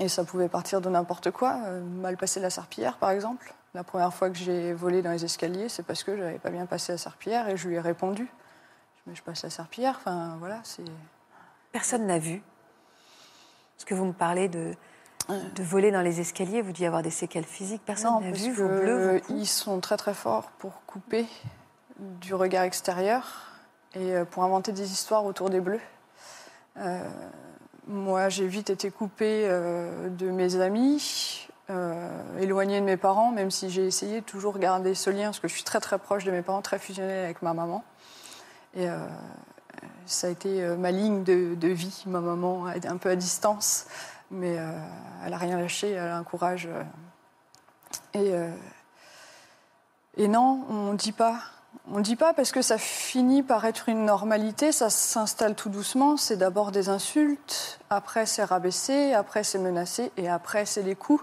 Et ça pouvait partir de n'importe quoi. Euh, mal passer la serpillière, par exemple. La première fois que j'ai volé dans les escaliers, c'est parce que j'avais pas bien passé la serpillière et je lui ai répondu. Mais je passe la serpillière, enfin voilà, c'est. Personne n'a vu. Parce que vous me parlez de, de voler dans les escaliers, vous dites avoir des séquelles physiques. Personne n'a vu vos bleus, vos ils sont très très forts pour couper du regard extérieur et euh, pour inventer des histoires autour des bleus. Euh, moi, j'ai vite été coupée euh, de mes amis, euh, éloignée de mes parents, même si j'ai essayé toujours garder ce lien, parce que je suis très très proche de mes parents, très fusionnelle avec ma maman. Et euh, ça a été euh, ma ligne de, vie, ma maman, un peu à distance, mais elle n'a rien lâché, elle a un courage. et, et non, on ne dit pas. On ne dit pas parce que ça finit par être une normalité, ça s'installe tout doucement. C'est d'abord des insultes, après c'est rabaisser, après c'est menacer, et après c'est les coups.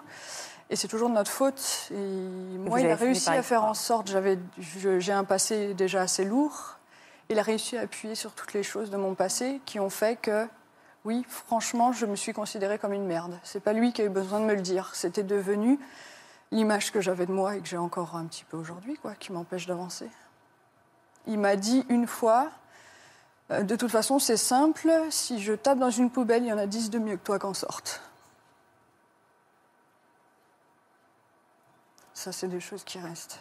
Et c'est toujours de notre faute. Et moi, il a réussi à faire en sorte, j'avais, j'ai un passé déjà assez lourd. Il a réussi à appuyer sur toutes les choses de mon passé qui ont fait que, oui, franchement, je me suis considérée comme une merde. C'est pas lui qui a eu besoin de me le dire. C'était devenu l'image que j'avais de moi et que j'ai encore un petit peu aujourd'hui, quoi, qui m'empêche d'avancer. Il m'a dit une fois, euh, de toute façon, c'est simple, si je tape dans une poubelle, il y en a 10 de mieux que toi qu'en sortent. Ça, c'est des choses qui restent.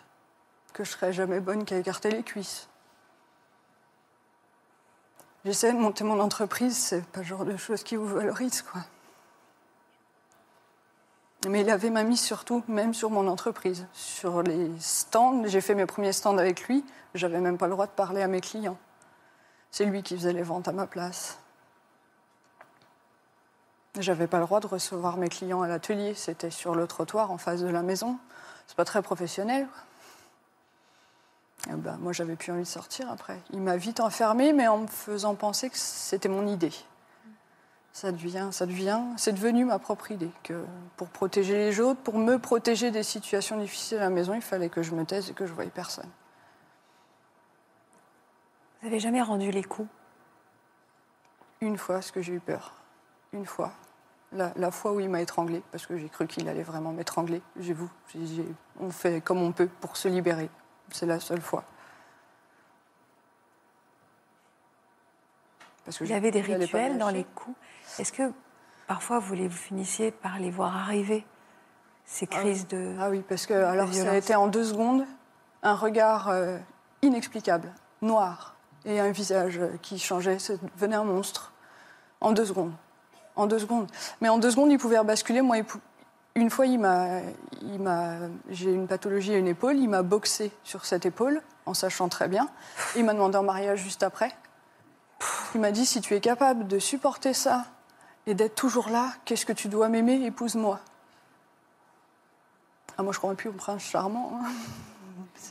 Que je serais jamais bonne qu'à écarter les cuisses. j'essaie de monter mon entreprise, c'est pas le genre de choses qui vous valorisent, quoi. Mais il avait ma mise surtout, même sur mon entreprise. Sur les stands, j'ai fait mes premiers stands avec lui, j'avais même pas le droit de parler à mes clients. C'est lui qui faisait les ventes à ma place. J'avais pas le droit de recevoir mes clients à l'atelier, c'était sur le trottoir en face de la maison. C'est pas très professionnel. Et ben, moi, j'avais plus envie de sortir après. Il m'a vite enfermée, mais en me faisant penser que c'était mon idée. Ça devient, ça devient, c'est devenu ma propre idée. Que pour protéger les autres, pour me protéger des situations difficiles à la maison, il fallait que je me taise et que je voyais personne. Vous n'avez jamais rendu les coups? Une fois, parce que j'ai eu peur. Une fois. La, la fois où il m'a étranglée, parce que j'ai cru qu'il allait vraiment m'étrangler. J'ai j'ai- on fait comme on peut pour se libérer. C'est la seule fois. Parce que Il y avait des rituels dans les coups. Est-ce que parfois vous, les, vous finissiez par les voir arriver Ces Ah oui. crises de. Ah oui, parce que alors ça a été en deux secondes un regard euh, inexplicable, noir, et un visage euh, qui changeait, devenait un monstre. En deux secondes. En deux secondes. Mais en deux secondes, il pouvait basculer. Moi, il pou- une fois, il m'a, il m'a, j'ai une pathologie à une épaule. Il m'a boxé sur cette épaule, en sachant très bien. Il m'a demandé en mariage juste après. Il m'a dit si tu es capable de supporter ça et d'être toujours là, qu'est-ce que tu dois m'aimer Épouse-moi? Ah, moi, je crois plus au prince charmant. hein.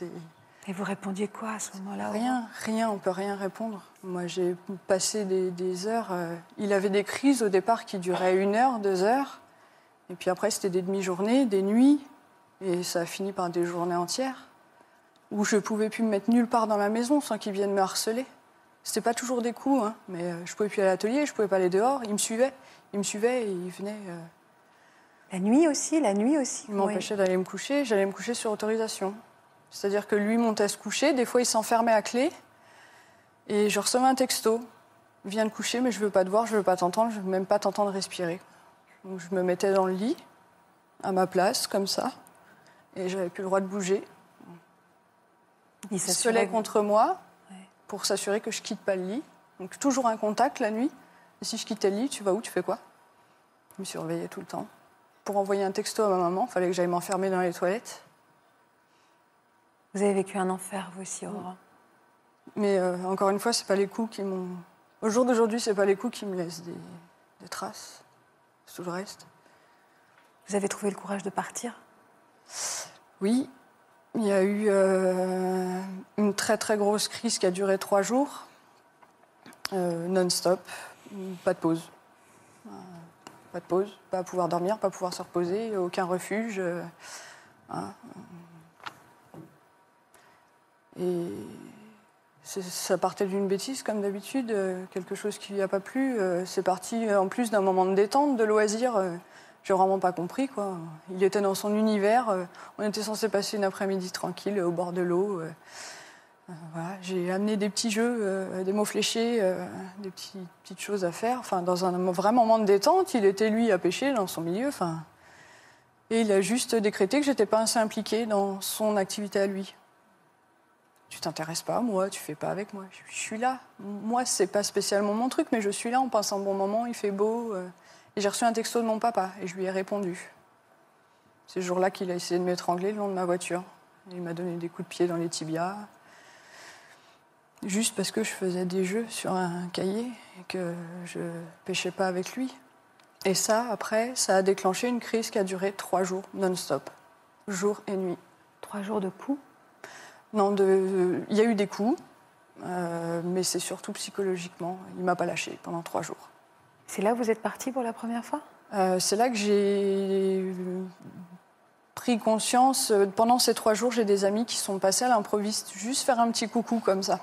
(laughs) Et vous répondiez quoi à ce moment-là? Rien, rien, on peut rien répondre. Moi, j'ai passé des, des heures. euh, il avait des crises au départ qui duraient une heure, deux heures. Et puis après, c'était des demi-journées, des nuits. Et ça a fini par des journées entières où je pouvais plus me mettre nulle part dans la maison sans qu'il vienne me harceler. C'était pas toujours des coups, hein, mais euh, je pouvais plus aller à l'atelier, je pouvais pas aller dehors. Il me suivait, il me suivait et il venait. euh, La nuit aussi, la nuit aussi. il m'empêchait d'aller me coucher. J'allais me coucher sur autorisation. C'est-à-dire que lui montait se coucher. Des fois, il s'enfermait à clé. Et je recevais un texto. Viens te coucher, mais je veux pas te voir, je veux pas t'entendre, je veux même pas t'entendre respirer. Donc je me mettais dans le lit, à ma place, comme ça. Et j'avais plus le droit de bouger. Il se collait contre moi. Pour s'assurer que je quitte pas le lit. Donc toujours un contact la nuit. Et si je quittais le lit, tu vas où? Tu fais quoi? Il me surveillait tout le temps. Pour envoyer un texto à ma maman, il fallait que j'aille m'enfermer dans les toilettes. Vous avez vécu un enfer, vous aussi, Aurora. Mais euh, encore une fois, c'est pas les coups qui m'ont. Au jour d'aujourd'hui, c'est pas les coups qui me laissent des, des traces. C'est tout le reste. Vous avez trouvé le courage de partir? Oui, il y a eu euh, une très très grosse crise qui a duré trois jours, euh, non-stop, pas de pause. Pas de pause, pas pouvoir dormir, pas pouvoir se reposer, aucun refuge. euh, hein. Et ça partait d'une bêtise, comme d'habitude, quelque chose qui lui a pas plu. C'est parti en plus d'un moment de détente, de loisir. Euh, J'ai vraiment pas compris, quoi. Il était dans son univers. euh, on était censé passer une après-midi tranquille au bord de l'eau. euh, euh. J'ai amené des petits jeux, euh, des mots fléchés, euh, des petites choses à faire. Enfin, dans un vrai moment de détente, il était lui à pêcher dans son milieu. Enfin, et il a juste décrété que j'étais pas assez impliquée dans son activité à lui. Tu t'intéresses pas moi, tu fais pas avec moi. Je suis là. Moi, c'est pas spécialement mon truc, mais je suis là. On passe un bon moment, il fait beau. J'ai reçu un texto de mon papa et je lui ai répondu. C'est ce jour-là qu'il a essayé de m'étrangler le long de ma voiture. Il m'a donné des coups de pied dans les tibias. Juste parce que je faisais des jeux sur un cahier et que je pêchais pas avec lui. Et ça, après, ça a déclenché une crise qui a duré trois jours non-stop, jour et nuit. Trois jours de coups? Non, de... il y a eu des coups, euh, mais c'est surtout psychologiquement. Il m'a pas lâché pendant trois jours. C'est là que vous êtes parti pour la première fois? Euh, c'est là que j'ai pris conscience. euh, Pendant ces trois jours, j'ai des amis qui sont passés à l'improviste, juste faire un petit coucou comme ça.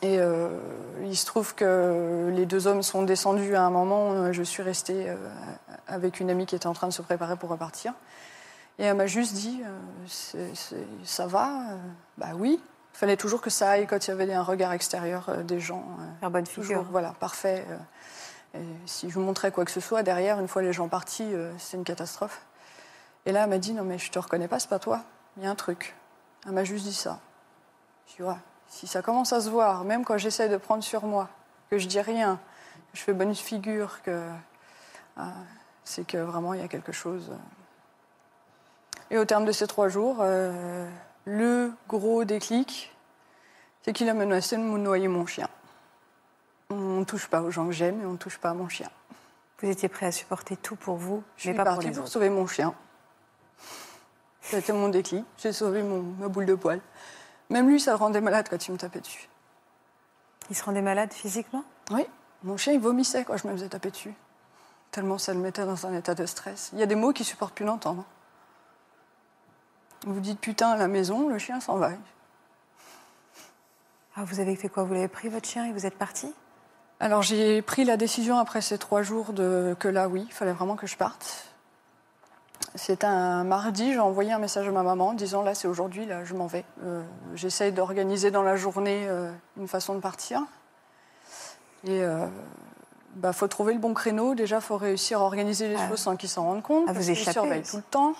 Et euh, il se trouve que les deux hommes sont descendus à un moment. Je suis restée avec une amie qui était en train de se préparer pour repartir. Et elle m'a juste dit Ça va? Bah oui. Il fallait toujours que ça aille quand il y avait un regard extérieur des gens. Faire bonne Toujours, figure. voilà, parfait. Euh, et si je vous montrais quoi que ce soit, derrière, une fois les gens partis, euh, c'est une catastrophe. Et là, elle m'a dit Non, mais je te reconnais pas, c'est pas toi. Il y a un truc. Elle m'a juste dit ça. Je dis si ça commence à se voir, même quand j'essaie de prendre sur moi, que je dis rien, que je fais bonne figure, que euh, c'est que vraiment il y a quelque chose. Et au terme de ces trois jours, euh, le gros déclic, c'est qu'il a menacé de me noyer mon chien. On ne touche pas aux gens que j'aime et on ne touche pas à mon chien. Vous étiez prêt à supporter tout pour vous, Je mais suis pas pour partie les pour autres. sauver mon chien. C'était mon déclic. J'ai sauvé mon, ma boule de poil. Même lui, ça le rendait malade quand il me tapait dessus. Il se rendait malade physiquement? Oui, mon chien, il vomissait quand je me faisais taper dessus. Tellement ça le mettait dans un état de stress. Il y a des mots qu'il supporte plus l'entendre. Vous dites putain à la maison, le chien s'en va. Ah, vous avez fait quoi? Vous l'avez pris votre chien et vous êtes parti? Alors j'ai pris la décision après ces trois jours de, que là, oui, il fallait vraiment que je parte. C'était un mardi, j'ai envoyé un message à ma maman en disant là c'est aujourd'hui, là je m'en vais. Euh, J'essaye d'organiser dans la journée euh, une façon de partir. Et il bah, faut trouver le bon créneau. Déjà, il faut réussir à organiser les Ah. choses sans qu'ils s'en rendent compte. Ah, vous parce échappez surveillent tout le temps.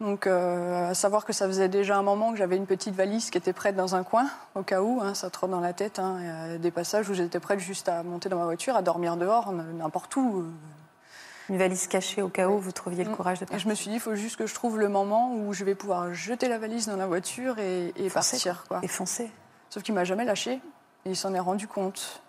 Donc, euh, à savoir que ça faisait déjà un moment que j'avais une petite valise qui était prête dans un coin, au cas où, hein, ça trotte dans la tête. hein. Y a des passages où j'étais prête juste à monter dans ma voiture, à dormir dehors, n'importe où. Une valise cachée au cas où vous trouviez le Mm. courage de Et partir. je me suis dit, il faut juste que je trouve le moment où je vais pouvoir jeter la valise dans la voiture et, et Foncer, partir. Quoi. Et foncer. Sauf qu'il m'a jamais lâché et il s'en est rendu compte.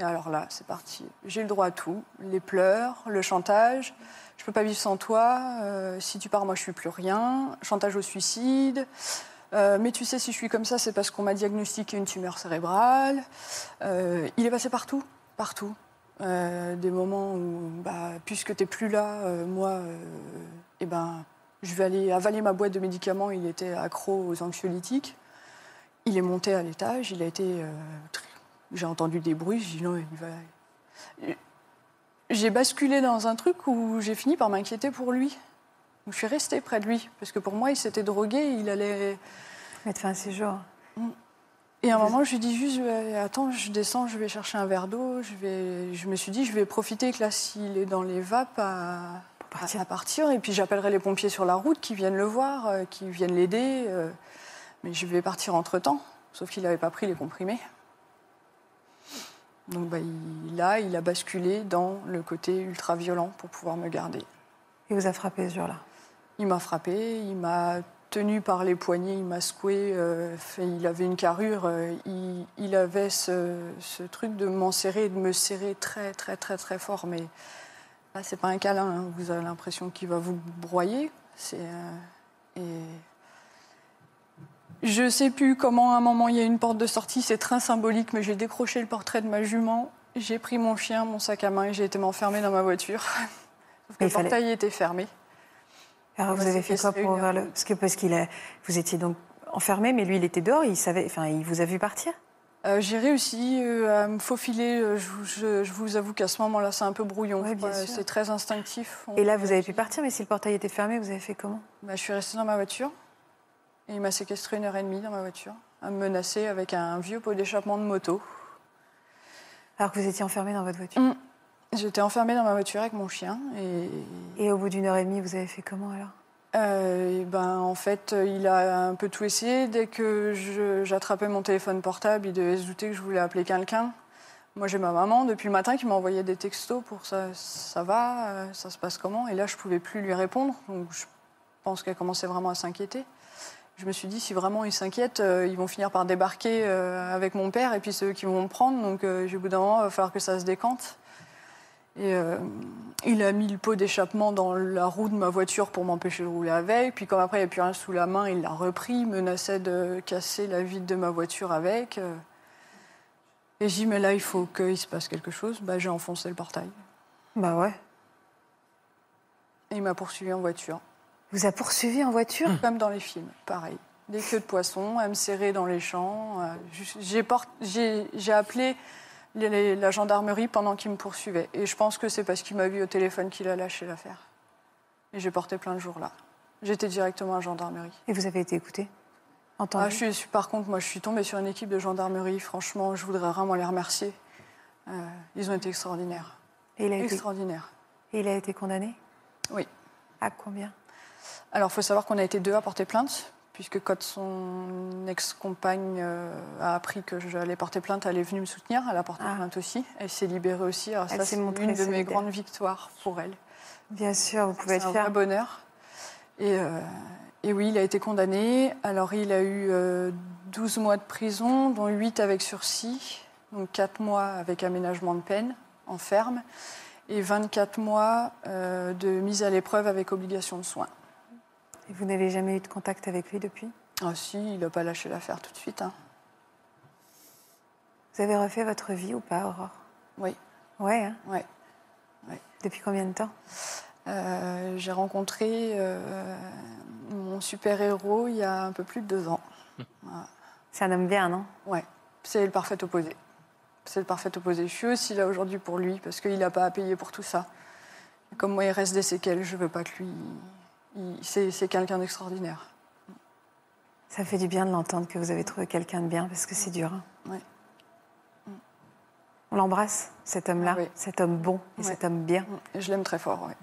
Et alors là, c'est parti. J'ai le droit à tout. Les pleurs, le chantage. Je peux pas vivre sans toi. euh, si tu pars, moi, je suis plus rien. Chantage au suicide. Euh, mais tu sais, si je suis comme ça, c'est parce qu'on m'a diagnostiqué une tumeur cérébrale. Euh, il est passé partout, partout. Des moments où, bah, puisque tu n'es plus là, moi, eh ben, je vais aller avaler ma boîte de médicaments. Il était accro aux anxiolytiques. Il est monté à l'étage, il a été. euh, tr- j'ai entendu des bruits, j'ai dit non, il va. J'ai basculé dans un truc où j'ai fini par m'inquiéter pour lui. Je suis restée près de lui, parce que pour moi, il s'était drogué, il allait. Mettre fin à ses jours. Et à un moment, je lui dis juste Attends, je descends, je vais chercher un verre d'eau. Je, vais... je me suis dit Je vais profiter que là, s'il est dans les vapes, à... partir. à partir. Et puis j'appellerai les pompiers sur la route qui viennent le voir, euh, qui viennent l'aider. euh, Mais je vais partir entre temps. Sauf qu'il n'avait pas pris les comprimés. Donc bah, il, là, il a basculé dans le côté ultra violent pour pouvoir me garder. Il vous a frappé ce jour-là? Il m'a frappé, il m'a tenu par les poignets, il m'a secoué. euh, fait- il avait une carrure, euh, il, il avait ce, ce truc de m'enserrer, de me serrer très, très, très, très fort. Mais là, c'est pas un câlin. hein. Vous avez l'impression qu'il va vous broyer. C'est euh, et je sais plus comment à un moment il y a une porte de sortie. C'est très symbolique, mais j'ai décroché le portrait de ma jument. J'ai pris mon chien, mon sac à main et j'ai été m'enfermer dans ma voiture. (laughs) Sauf que le fallait- portail était fermé. Alors vous avez fait quoi pour ouvrir le heure. Parce que parce qu'il a, vous étiez donc enfermé, mais lui il était dehors. Il savait, enfin il vous a vu partir? Euh, J'ai réussi euh, à me faufiler. euh, Je, vous- je- je vous avoue qu'à ce moment-là, c'est un peu brouillon. Ouais. C'est très instinctif. On- Et là vous avez pu partir, mais si le portail était fermé, vous avez fait comment? Bah, je suis restée dans ma voiture. Et il m'a séquestré une heure et demie dans ma voiture, à me menacer avec un vieux pot d'échappement de moto. Alors que vous étiez enfermé dans votre voiture. Mm. J'étais enfermée dans ma voiture avec mon chien. Et, Et au bout d'une heure et demie, vous avez fait comment alors? Euh, ben, en fait, il a un peu tout essayé. Dès que j'attrapais mon téléphone portable, il devait se douter que je voulais appeler quelqu'un. Moi, j'ai ma maman depuis le matin qui m'envoyait des textos pour ça, ça va, euh, ça se passe comment? Et là, je pouvais plus lui répondre. Donc, je pense qu'elle commençait vraiment à s'inquiéter. Je me suis dit, si vraiment ils s'inquiètent, euh, ils vont finir par débarquer euh, avec mon père et puis ceux qui vont me prendre. Donc, euh, au bout d'un moment, il va falloir que ça se décante. Et il a mis le pot d'échappement dans la roue de ma voiture pour m'empêcher de rouler avec. Puis, comme après, il n'y a plus rien sous la main, il l'a repris, menaçait de casser la vitre de ma voiture avec. Et j'ai dit, mais là, il faut qu'il se passe quelque chose. Bah, j'ai enfoncé le portail. Bah ouais. Et il m'a poursuivi en voiture. Vous a poursuivi en voiture Comme dans les films, pareil. Des queues de poisson, à me serrer dans les champs. euh, J'ai appelé les- les- la gendarmerie pendant qu'il me poursuivait. Et je pense que c'est parce qu'il m'a vu au téléphone qu'il a lâché l'affaire. Et j'ai porté plein de jours là. J'étais directement à la gendarmerie. Et vous avez été écouté Entendu Ah, je suis, par contre, moi, je suis tombée sur une équipe de gendarmerie. Franchement, je voudrais vraiment les remercier. Euh, ils ont été extraordinaires. Et il a été, Extraordinaires. et il a été condamné? Oui. À combien? Alors, il faut savoir qu'on a été deux à porter plainte, puisque quand son ex-compagne euh, a appris que j'allais porter plainte, elle est venue me soutenir. Elle a porté Ah. plainte aussi. Elle s'est libérée aussi. Alors Elle ça, c'est une de mes grandes victoires pour elle. Bien sûr, vous pouvez C'est être un fier. vrai bonheur. Et, euh, et oui, il a été condamné. Alors, il a eu euh, 12 mois de prison, dont 8 avec sursis, donc 4 mois avec aménagement de peine en ferme, et 24 mois euh, de mise à l'épreuve avec obligation de soins. Et vous n'avez jamais eu de contact avec lui depuis? Ah si, il n'a pas lâché l'affaire tout de suite. hein. Vous avez refait votre vie ou pas, Aurore? Oui, Ouais, hein? Ouais. Depuis combien de temps? Euh, J'ai rencontré euh, mon super-héros il y a un peu plus de deux ans. C'est un homme bien, non? Ouais, c'est le parfait opposé. C'est le parfait opposé. Je suis aussi là aujourd'hui pour lui parce qu'il n'a pas à payer pour tout ça. Comme moi, il reste des séquelles. Je veux pas que lui. C'est quelqu'un d'extraordinaire. Ça fait du bien de l'entendre que vous avez trouvé quelqu'un de bien, parce que c'est dur. hein. Ouais. On l'embrasse, cet homme-là, oui. cet homme bon et cet homme bien. Et je l'aime très fort. ouais.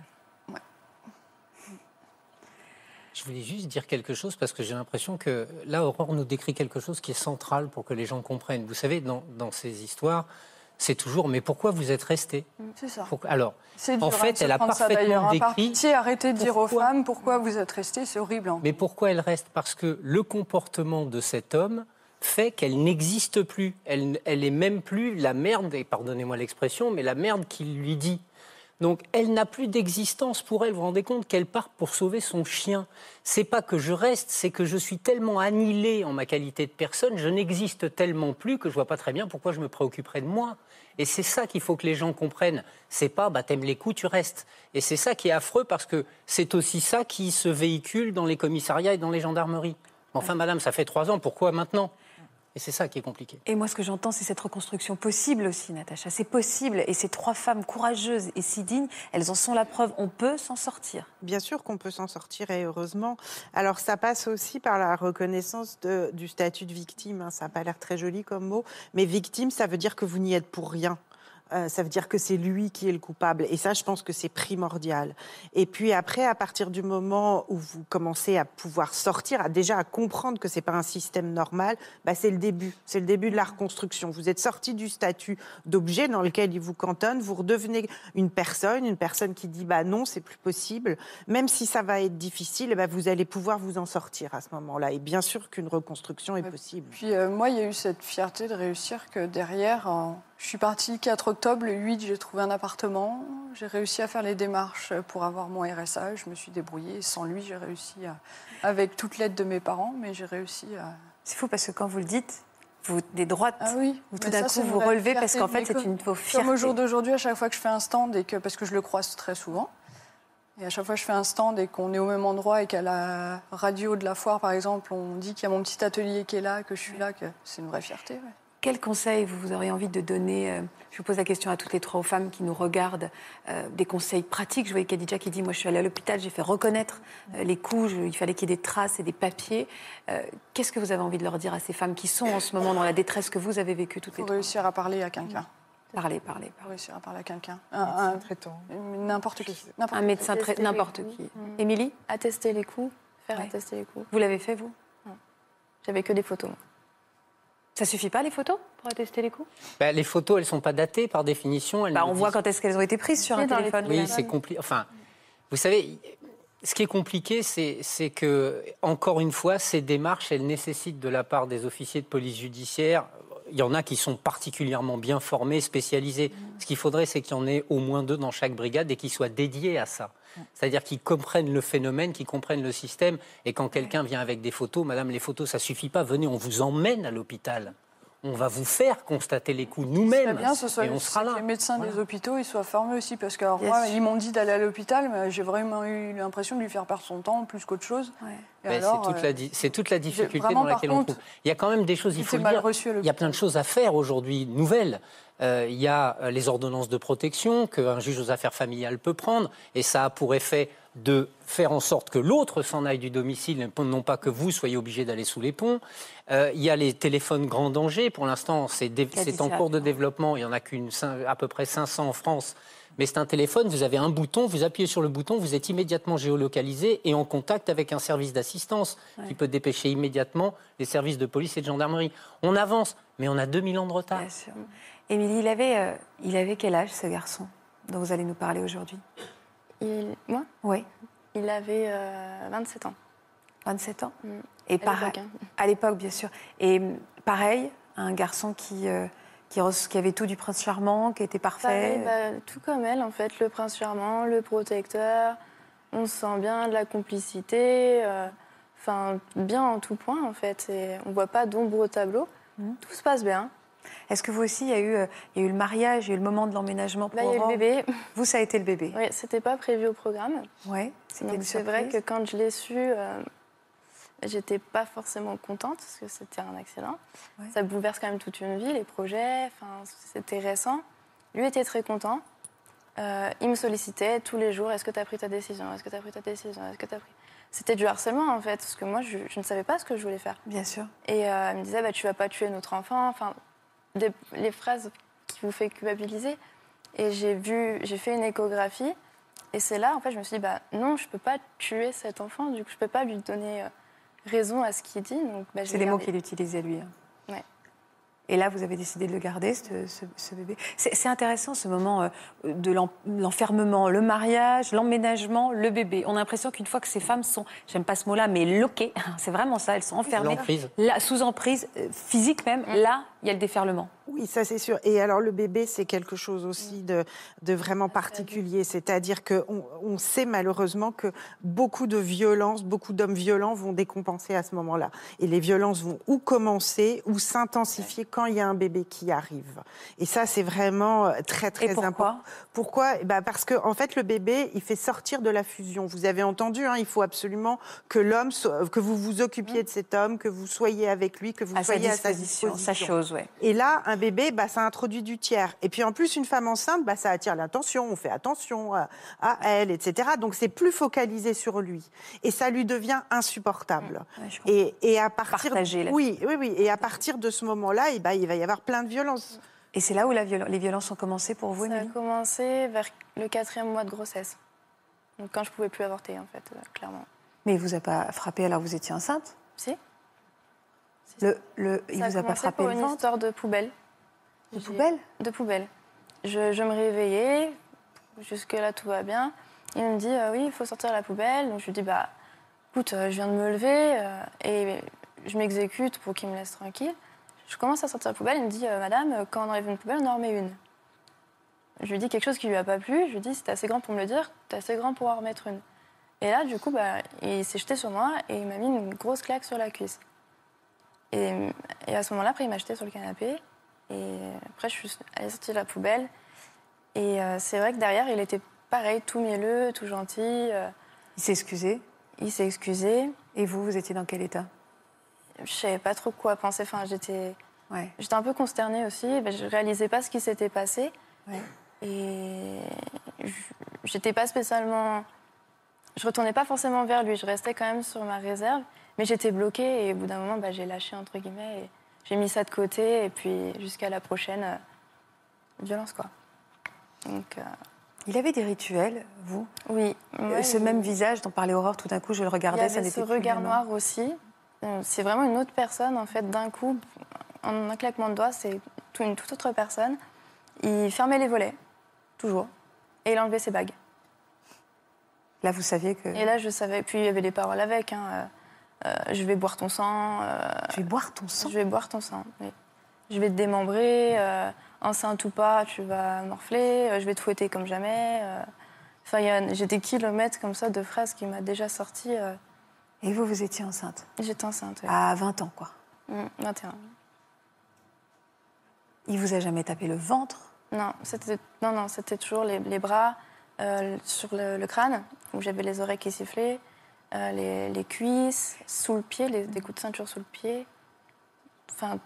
Je voulais juste dire quelque chose parce que j'ai l'impression que là, Aurore nous décrit quelque chose qui est central pour que les gens comprennent. Vous savez, dans, dans ces histoires, c'est toujours mais pourquoi vous êtes resté C'est ça. Alors, en fait, elle a parfaitement. Par décrit pitié, arrêtez de dire aux femmes pourquoi vous êtes restés. C'est horrible. hein. Mais pourquoi elle reste? Parce que le comportement de cet homme fait qu'elle n'existe plus. Elle, elle est même plus la merde, et pardonnez-moi l'expression, mais la merde qu'il lui dit. Donc elle n'a plus d'existence pour elle. Vous vous rendez compte qu'elle part pour sauver son chien. C'est pas que je reste, c'est que je suis tellement annihilée en ma qualité de personne, je n'existe tellement plus que je vois pas très bien pourquoi je me préoccuperais de moi. Et c'est ça qu'il faut que les gens comprennent. C'est pas bah t'aimes les coups, tu restes. Et c'est ça qui est affreux parce que c'est aussi ça qui se véhicule dans les commissariats et dans les gendarmeries. Enfin, madame, ça fait trois ans, pourquoi maintenant? Et c'est ça qui est compliqué. Et moi, ce que j'entends, c'est cette reconstruction possible aussi, Natacha. C'est possible. Et ces trois femmes courageuses et si dignes, elles en sont la preuve. On peut s'en sortir. Bien sûr qu'on peut s'en sortir et heureusement. Alors ça passe aussi par la reconnaissance de- du statut de victime. hein. Ça n'a pas l'air très joli comme mot, mais victime, ça veut dire que vous n'y êtes pour rien. Euh, ça veut dire que c'est lui qui est le coupable. Et ça, je pense que c'est primordial. Et puis après, à partir du moment où vous commencez à pouvoir sortir, à déjà à comprendre que c'est pas un système normal, bah, c'est le début. C'est le début de la reconstruction. Vous êtes sorti du statut d'objet dans lequel il vous cantonne. Vous redevenez une personne, une personne qui dit bah non, c'est plus possible. Même si ça va être difficile, eh ben, vous allez pouvoir vous en sortir à ce moment-là. Et bien sûr qu'une reconstruction est possible. Puis euh, moi, il y a eu cette fierté de réussir que derrière, en- je suis partie le 4 octobre, le 8, j'ai trouvé un appartement, j'ai réussi à faire les démarches pour avoir mon RSA, je me suis débrouillée. Sans lui, j'ai réussi, à- avec toute l'aide de mes parents, mais j'ai réussi à... C'est fou parce que quand vous le dites, vous des droites. Ah oui, Vous, tout d'un coup, vous relevez parce fierté qu'en fait, c'est une de vos fiertés. Comme au jour d'aujourd'hui, à chaque fois que je fais un stand, et que, parce que je le croise très souvent, et à chaque fois que je fais un stand et qu'on est au même endroit et qu'à la radio de la foire, par exemple, on dit qu'il y a mon petit atelier qui est là, que je suis là, que c'est une vraie fierté. ouais. Quel conseil vous, auriez envie de donner euh, Je vous pose la question à toutes les trois aux femmes qui nous regardent. euh, des conseils pratiques. Je voyais Khadija qui dit Moi, je suis allée à l'hôpital, j'ai fait reconnaître euh, les coups, je- il fallait qu'il y ait des traces et des papiers. Euh, Qu'est-ce que vous avez envie de leur dire à ces femmes qui sont en ce moment dans la détresse que vous avez vécue toutes les trois? réussir à parler à quelqu'un. Parlez, parlez. Il faut réussir à parler à quelqu'un. Un- un- traitant. N'importe qui. Un médecin, les n'importe qui. Mm. Émilie, Attester les coups, faire Ouais. attester les coups. vous l'avez fait, vous? J'avais que des photos. moi. Ça suffit pas, les photos, pour attester les coups Bah, les photos, elles sont pas datées par définition. elles bah, ne On voit quand est-ce qu'elles ont été prises sur un téléphone. Oui, c'est compliqué. Enfin, vous savez, ce qui est compliqué, c'est c'est que, encore une fois, ces démarches, elles nécessitent de la part des officiers de police judiciaire. Il y en a qui sont particulièrement bien formés, spécialisés. Ce qu'il faudrait, c'est qu'il y en ait au moins deux dans chaque brigade et qui soient dédiés à ça. C'est-à-dire qu'ils comprennent le phénomène, qu'ils comprennent le système. Et quand quelqu'un vient avec des photos, Madame, les photos, ça suffit pas. Venez, on vous emmène à l'hôpital. On va vous faire constater les coups nous-mêmes. bien ce soit et on sera que là. les médecins Voilà. des hôpitaux ils soient formés aussi parce que alors, moi ils m'ont dit d'aller à l'hôpital mais j'ai vraiment eu l'impression de lui faire perdre son temps plus qu'autre chose. Ouais. C'est toute, euh, c'est toute la difficulté vraiment, dans laquelle on trouve. Il y a quand même des choses, il faut le mal dire. Il y a plein de choses à faire aujourd'hui, nouvelles. Euh, il y a euh, les ordonnances de protection qu'un juge aux affaires familiales peut prendre, et ça a pour effet de faire en sorte que l'autre s'en aille du domicile, non pas que vous soyez obligé d'aller sous les ponts. Euh, il y a les téléphones grand danger. Pour l'instant, c'est en cours de développement. Il y en a qu'une à peu près 500 en France. Mais c'est un téléphone, vous avez un bouton, vous appuyez sur le bouton, vous êtes immédiatement géolocalisé et en contact avec un service d'assistance qui peut dépêcher immédiatement les services de police et de gendarmerie. On avance, mais on a 2000 ans de retard. Bien sûr. Émilie, il avait, euh, il avait quel âge ce garçon dont vous allez nous parler aujourd'hui? Il, moi, Oui, il avait euh, 27 ans. 27 ans? Mm. Et À pareil, l'époque, hein. à l'époque, bien sûr. Et hum, pareil, un garçon qui, euh, qui, avait tout du prince charmant, qui était parfait. Pareil, bah, tout comme elle, en fait, le prince charmant, le protecteur, on se sent bien, de la complicité, euh, enfin, bien en tout point, en fait. Et on voit pas d'ombre au tableau. Mhm. Tout se passe bien. Est-ce que vous aussi, il y, a eu, euh, il y a eu le mariage, il y a eu le moment de l'emménagement pour il y a eu le bébé. Vous, ça a été le bébé? Oui, c'était pas prévu au programme. Oui, c'était c'est vrai que quand je l'ai su, euh, j'étais pas forcément contente parce que c'était un accident. Ouais. Ça bouleverse quand même toute une vie, les projets, c'était récent. Lui était très content. Euh, il me sollicitait tous les jours est-ce que tu as pris ta décision? Est-ce que tu as pris ta décision? Est-ce que tu pris? C'était du harcèlement en fait, parce que moi je, je ne savais pas ce que je voulais faire. Bien sûr. Et euh, il me disait bah, Tu vas pas tuer notre enfant. Enfin, des- les phrases qui vous fait culpabiliser. Et j'ai vu, j'ai fait une échographie. Et c'est là, en fait, je me suis dit bah, Non, je peux pas tuer cet enfant. Du coup, je peux pas lui donner euh, raison à ce qu'il dit. Donc, bah, je C'est des mots qu'il utilisait, lui. hein. Ouais. Et là, vous avez décidé de le garder, ce, ce- ce bébé. C'est c'est intéressant, ce moment euh, de l'en- l'enfermement, le mariage, l'emménagement, le bébé. On a l'impression qu'une fois que ces femmes sont, j'aime pas ce mot-là, mais loquées, (laughs) c'est vraiment ça, elles sont enfermées, L'emprise. là, sous emprise, euh, physique même, là, il y a le déferlement. Oui, ça c'est sûr. Et alors le bébé, c'est quelque chose aussi de, de vraiment particulier. C'est-à-dire qu'on on sait malheureusement que beaucoup de violences, beaucoup d'hommes violents vont décompenser à ce moment-là. Et les violences vont ou commencer ou s'intensifier quand il y a un bébé qui arrive. Et ça, c'est vraiment euh, très très Et pourquoi important. Pourquoi? Eh ben, Parce que en fait, le bébé, il fait sortir de la fusion. Vous avez entendu, hein, il faut absolument que l'homme, que vous vous occupiez de cet homme, que vous soyez avec lui, que vous À sa soyez à sa disposition, disposition. sa chose, ouais. Et là, un bébé, bah, ça introduit du tiers. Et puis en plus, une femme enceinte, bah, ça attire l'attention, on fait attention à, à elle, etc. Donc c'est plus focalisé sur lui. Et ça lui devient insupportable. Ouais. Et, et à partir, Partagé, là. oui, oui, oui. Et à partir de ce moment-là, eh ben, il va y avoir plein de violences. Et c'est là où la viol- les violences ont commencé pour vous, Ça a commencé vers le quatrième mois de grossesse. Donc, quand je pouvais plus avorter, en fait, euh, clairement. Mais il vous a pas frappé alors que vous étiez enceinte? Si le, le, Il Ça vous a pas frappé pour une histoire de poubelle. De poubelle De poubelle. Je, je me réveillais, jusque-là tout va bien. Il me dit euh, oui, il faut sortir la poubelle. Donc je lui dis bah écoute, euh, je viens de me lever euh, et je m'exécute pour qu'il me laisse tranquille. Je commence à sortir la poubelle. Il me dit madame, quand on enlève une poubelle, on en remet une. Je lui dis quelque chose qui lui a pas plu. Je lui dis c'est assez grand pour me le dire, t'es assez grand pour en remettre une. Et là, du coup, bah, il s'est jeté sur moi et il m'a mis une grosse claque sur la cuisse. Et, et à ce moment-là, après, il m'a jeté sur le canapé. Et après, je suis allée sortir de la poubelle. Et euh, c'est vrai que derrière, il était pareil, tout mielleux, tout gentil. euh, Il s'est excusé? il s'est excusé. Et vous, vous étiez dans quel état? Je savais pas trop quoi penser. Enfin, j'étais, Ouais. j'étais un peu consternée aussi. Ben, je réalisais pas ce qui s'était passé. Ouais. Et je- j'étais pas spécialement. Je retournais pas forcément vers lui. Je restais quand même sur ma réserve. Mais j'étais bloquée. Et au bout d'un moment, bah, j'ai lâché, entre guillemets. Et j'ai mis ça de côté. Et puis, jusqu'à la prochaine euh, violence, quoi. Donc, euh, Il avait des rituels, vous? Oui. Euh, Ce même visage dont parlait Aurore, tout d'un coup, je le Il y regardais, ça avait n'était ce regard noir aussi. C'est vraiment une autre personne, en fait, d'un coup, en un claquement de doigts, c'est une toute autre personne. Il fermait les volets, toujours, et il enlevait ses bagues. Là, vous saviez que. Et là, je savais, puis il y avait les paroles avec, hein, je vais boire ton sang, euh, Tu vais boire ton sang? je vais boire ton sang, oui. Je vais te démembrer, euh, enceinte ou pas, tu vas morfler, euh, je vais te fouetter comme jamais. euh. Enfin, il y a- j'ai des kilomètres comme ça de phrases qui m'a déjà sorti. euh, Et vous, vous étiez enceinte? J'étais enceinte, oui. À 20 ans, quoi. Mm, 21. Il vous a jamais tapé le ventre? Non, c'était non, non, toujours les, les bras euh, sur le, le crâne, où j'avais les oreilles qui sifflaient, euh, les, les cuisses, sous le pied, les- des coups de ceinture sous le pied. Enfin,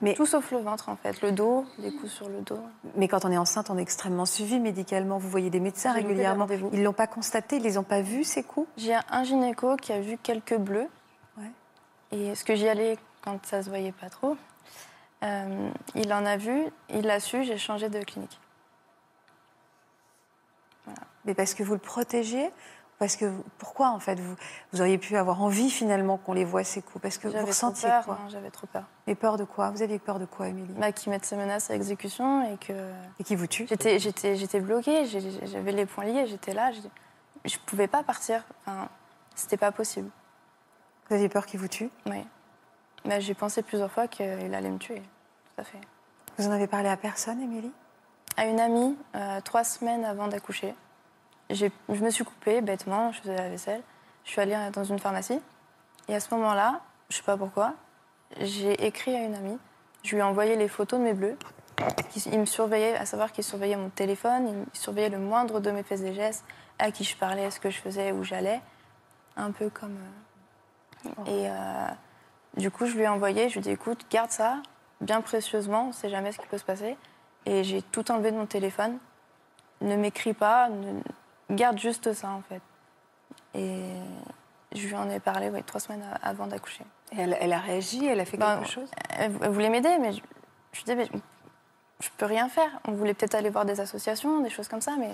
Mais- tout sauf le ventre, en fait. Le dos, des coups sur le dos. Mais quand on est enceinte, on est extrêmement suivi médicalement. Vous voyez des médecins régulièrement. Ils l'ont pas constaté, ils les ont pas vus, ces coups? J'ai un gynéco qui a vu quelques bleus. Ouais. Et ce que j'y allais quand ça se voyait pas trop, euh, il en a vu, il l'a su, j'ai changé de clinique. Mais parce que vous le protégez parce que pourquoi en fait vous, vous auriez pu avoir envie finalement qu'on les voie ces coups Parce que vous ressentiez peur. quoi? non, J'avais trop peur. Mais peur de quoi? Vous aviez peur de quoi, Émilie? Bah, qu'ils mettent ces menaces à exécution et que Et qui vous tue j'étais, j'étais, j'étais bloquée. J'avais les poings liés. J'étais là. Je pouvais pas partir. Enfin, c'était pas possible. Vous aviez peur qui vous tue Oui. Bah, j'ai pensé plusieurs fois qu'il allait me tuer. Tout à fait. Vous en avez parlé à personne, Émilie? À une amie, euh, trois semaines avant d'accoucher, je me suis coupée bêtement, je faisais la vaisselle. Je suis allée dans une pharmacie. Et à ce moment-là, je sais pas pourquoi, j'ai écrit à une amie. Je lui ai envoyé les photos de mes bleus. Il me surveillait, à savoir qu'il surveillait mon téléphone, il surveillait le moindre de mes faits et gestes, à qui je parlais, ce que je faisais, où j'allais. Un peu comme. euh, Et euh, du coup, je lui ai envoyé, je lui ai dit écoute, garde ça, bien précieusement, on ne sait jamais ce qui peut se passer. Et j'ai tout enlevé de mon téléphone. Ne m'écris pas, ne- garde juste ça en fait. Et je lui en ai parlé ouais, trois semaines avant d'accoucher. Et elle, elle a réagi Elle a fait Ben, quelque chose? Elle, elle voulait m'aider, mais je, je lui disais, mais je peux rien faire. On voulait peut-être aller voir des associations, des choses comme ça, mais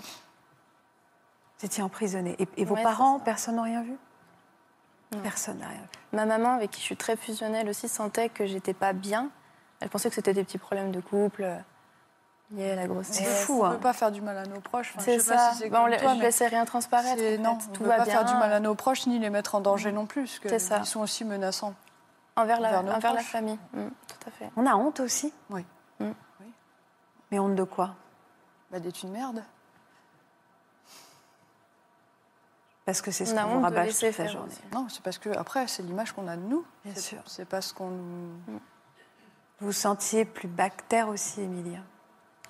Vous étiez emprisonnée. Et, et vos Ouais, parents, personne n'a rien vu? Non. Personne n'a rien vu. ma maman, avec qui je suis très fusionnelle aussi, sentait que j'étais pas bien. Elle pensait que c'était des petits problèmes de couple, liés à la grossesse. C'est fou, On hein. ne peut pas faire du mal à nos proches. Enfin, C'est ça. si Bah, on je mais laissais rien transparaître. non, on ne va peut pas bien. faire du mal à nos proches ni les mettre en danger non plus, que ça. ils sont aussi menaçants. Envers la, envers nos envers la proches. famille. Mm, tout à fait. On a honte aussi Oui. Mm. Mais honte de quoi? Bah, d'être une merde. Parce que c'est ce qu'on de rabâche laisser toute la journée. aussi. Non, c'est parce que après, c'est l'image qu'on a de nous. Bien C'est- sûr. C'est pas ce qu'on nous. Vous vous sentiez plus bactère aussi, Émilie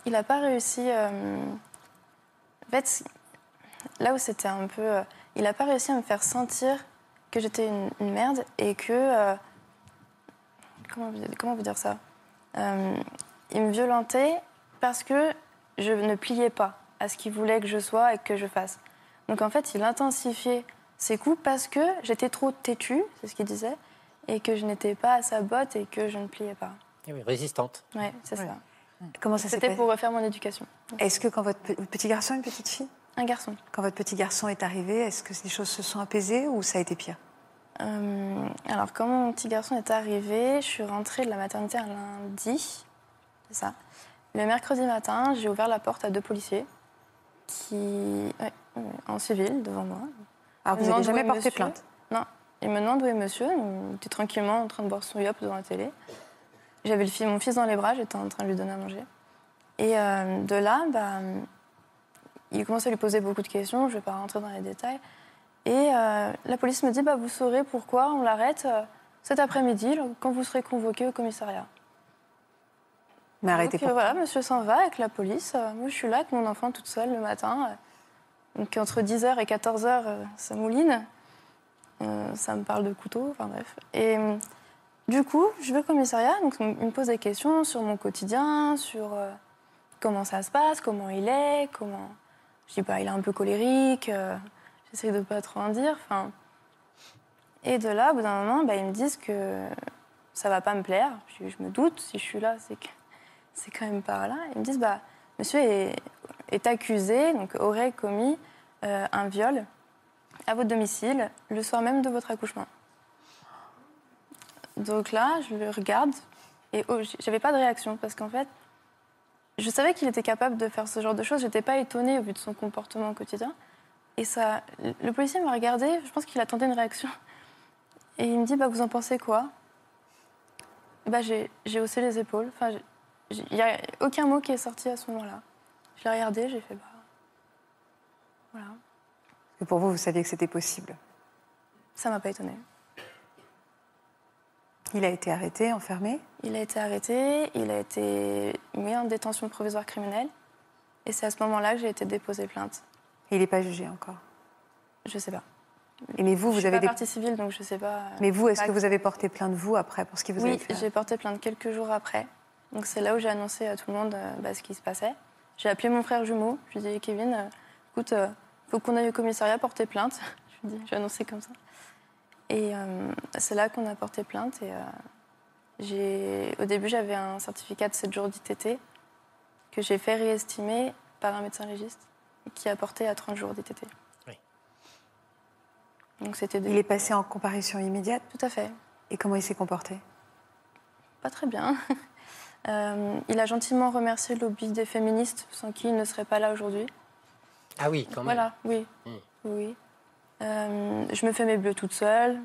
Il n'a pas réussi. euh, En fait, là où c'était un peu. euh, Il n'a pas réussi à me faire sentir que j'étais une, une merde et que. euh, Comment, vous- comment vous dire ça Euh, Il me violentait parce que je ne pliais pas à ce qu'il voulait que je sois et que je fasse. Donc en fait, il intensifiait ses coups parce que j'étais trop têtue, c'est ce qu'il disait, et que je n'étais pas à sa botte et que je ne pliais pas. Eh oui, résistante. Ouais, c'est Ouais. ça. Comment ça C'était pour refaire mon éducation. Est-ce que quand votre pe- petit garçon une petite fille Un garçon. Quand votre petit garçon est arrivé, est-ce que les choses se sont apaisées ou ça a été pire? Euh, alors, quand mon petit garçon est arrivé, je suis rentrée de la maternité un lundi. C'est ça. Le mercredi matin, j'ai ouvert la porte à deux policiers qui, ouais, ouais, en civil devant moi. Alors, vous Non, n'avez jamais porté monsieur. plainte? Non, il me demande où est monsieur. Il était tranquillement en train de boire son yop devant la télé. J'avais le mon fils dans les bras, j'étais en train de lui donner à manger. Et euh, de là, bah, il commence à lui poser beaucoup de questions, je ne vais pas rentrer dans les détails. Et euh, la police me dit bah, Vous saurez pourquoi on l'arrête euh, cet après-midi, quand vous serez convoqué au commissariat. Mais arrêtez Donc, voilà, monsieur s'en va avec la police. Moi, je suis là avec mon enfant toute seule le matin. Donc, entre 10h et 14h, euh, ça mouline. Euh, ça me parle de couteau, enfin bref. Et du coup, je vais au commissariat. Donc, il me pose des questions sur mon quotidien, sur euh, comment ça se passe, comment il est, comment. Je dis, bah, il est un peu colérique. euh, J'essaie de pas trop en dire. Enfin. Et de là, au bout d'un moment, bah, ils me disent que ça va pas me plaire. Je, je me doute, si je suis là, c'est c'est quand même par là. Ils me disent, bah, monsieur est, est accusé, donc aurait commis euh, un viol à votre domicile le soir même de votre accouchement. Donc là, je le regarde et oh, j'avais pas de réaction parce qu'en fait, je savais qu'il était capable de faire ce genre de choses. J'étais pas étonnée au vu de son comportement au quotidien. Et ça, le policier m'a regardé. Je pense qu'il attendait une réaction. Et il me dit, bah, vous en pensez quoi? Bah, j'ai haussé les épaules. Enfin, il n'y a aucun mot qui est sorti à ce moment-là. Je l'ai regardé, j'ai fait bah. Voilà. Et pour vous, vous saviez que c'était possible. Ça m'a pas étonnée. Il a été arrêté, enfermé. Il a été arrêté, il a été mis en détention provisoire criminelle. Et c'est à ce moment-là que j'ai été déposé plainte. Et il n'est pas jugé encore. Je sais pas. Et mais vous, je vous suis avez pas des... partie civile, donc je sais pas. Mais vous, est-ce que vous avez porté plainte vous après pour ce qui vous avez Oui, fait j'ai porté plainte quelques jours après. Donc c'est là où j'ai annoncé à tout le monde euh, bah, ce qui se passait. J'ai appelé mon frère jumeau. Je lui ai dit Kevin, euh, écoute, euh, faut qu'on aille au commissariat porter plainte. (laughs) je lui ai dit, j'ai annoncé comme ça. Et euh, c'est là qu'on a porté plainte. Et euh, au début, j'avais un certificat de 7 jours d'ITT que j'ai fait réestimer par un médecin légiste. qui a porté à 30 jours d'ITT. Oui. Donc c'était des... Il est passé en comparution immédiate? Tout à fait. Et comment il s'est comporté? Pas très bien. (laughs) Euh, il a gentiment remercié le lobby des féministes, sans qui il ne serait pas là aujourd'hui. Ah oui, quand même. Voilà, oui. Mm. oui. Euh, je me fais mes bleus toute seule.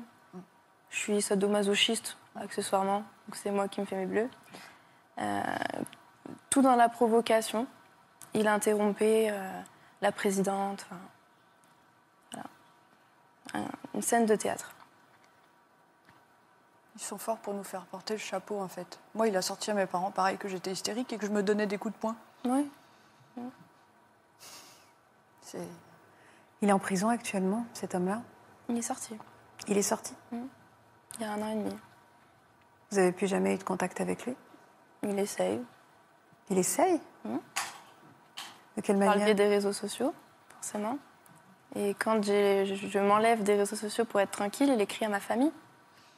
Je suis sadomasochiste, accessoirement. Donc c'est moi qui me fais mes bleus. Euh, tout dans la provocation. Il a interrompu euh, la présidente. enfin, voilà. Un- Une scène de théâtre. Ils sont forts pour nous faire porter le chapeau, en fait. Moi, il a sorti à mes parents, pareil, que j'étais hystérique et que je me donnais des coups de poing. Oui. C'est... Il est en prison actuellement, cet homme-là? Il est sorti Il est sorti? il y a un an et demi. Vous avez plus jamais eu de contact avec lui? Il essaye. Il essaye? Mhm. De quelle par le manière? biais des réseaux sociaux, forcément. Et quand je, je m'enlève des réseaux sociaux pour être tranquille, il écrit à ma famille.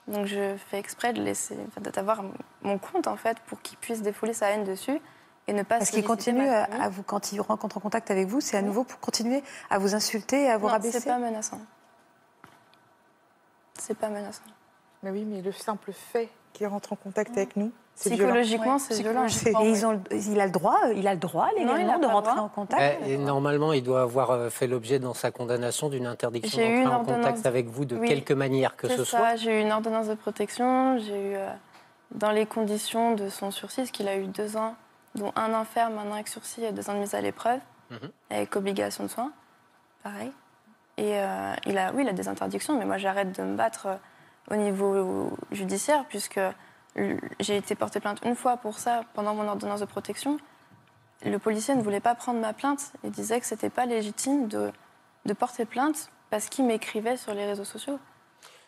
Donc je fais exprès de laisser, d'avoir mon compte en fait pour qu'il puisse défouler sa haine dessus et ne pas. Parce qu'il solliciter continue ma à, vous, quand il rentre en contact avec vous, c'est à nouveau pour continuer à vous insulter et à vous Non, rabaisser c'est pas menaçant. C'est pas menaçant. Mais oui, mais le simple fait qu'il rentre en contact avec nous, c'est violent. Psychologiquement, c'est violent. Et ils ont, il a le droit, il a le droit légalement de rentrer en contact. Et normalement, il doit avoir euh, fait l'objet dans sa condamnation d'une interdiction d'entrer en contact avec vous de Oui. quelque manière que ce ça, soit. j'ai eu une ordonnance de protection, j'ai eu, euh, dans les conditions de son sursis, qu'il a eu deux ans, dont un an ferme, un an avec sursis et deux ans de mise à l'épreuve, Mhm. avec obligation de soins, pareil. Et euh, il a, oui, il a des interdictions, mais moi j'arrête de me battre euh, au niveau judiciaire, puisque j'ai été portée plainte une fois pour ça pendant mon ordonnance de protection. Le policier ne voulait pas prendre ma plainte, il disait que c'était pas légitime de, de porter plainte parce qu'il m'écrivait sur les réseaux sociaux.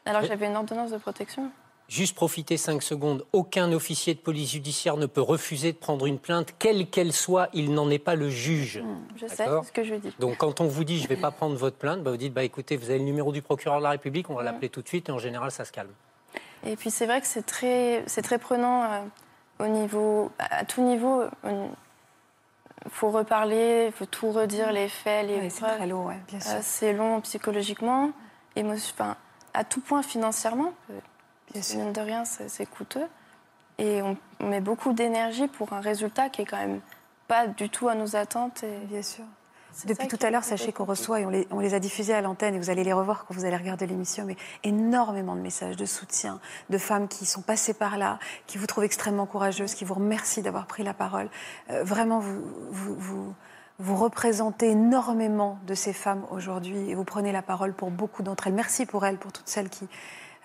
Alors j'avais une ordonnance de protection. Juste profiter cinq secondes. Aucun officier de police judiciaire ne peut refuser de prendre une plainte, quelle qu'elle soit. Il n'en est pas le juge. Je sais ce que je dis. Donc quand on vous dit je ne vais pas prendre votre plainte, bah, vous dites bah écoutez vous avez le numéro du procureur de la République, on va l'appeler tout de suite et en général ça se calme. Et puis c'est vrai que c'est très, c'est très prenant euh, au niveau, à tout niveau. Il faut reparler, il faut tout redire, les faits, les Ouais, c'est preuves. très lourd, ouais, bien sûr. Euh, c'est long psychologiquement, émo- enfin, à tout point financièrement. Bien sûr. Mine de rien, c'est coûteux. Et on, met beaucoup d'énergie pour un résultat qui est quand même pas du tout à nos attentes. Et Bien sûr. Depuis tout à l'heure, sachez qu'on reçoit, et on les, on les a diffusés à l'antenne, et vous allez les revoir quand vous allez regarder l'émission, mais énormément de messages de soutien, de femmes qui sont passées par là, qui vous trouvent extrêmement courageuses, qui vous remercient d'avoir pris la parole. Euh, vraiment, vous, vous, vous, vous représentez énormément de ces femmes aujourd'hui, et vous prenez la parole pour beaucoup d'entre elles. Merci pour elles, pour toutes celles qui,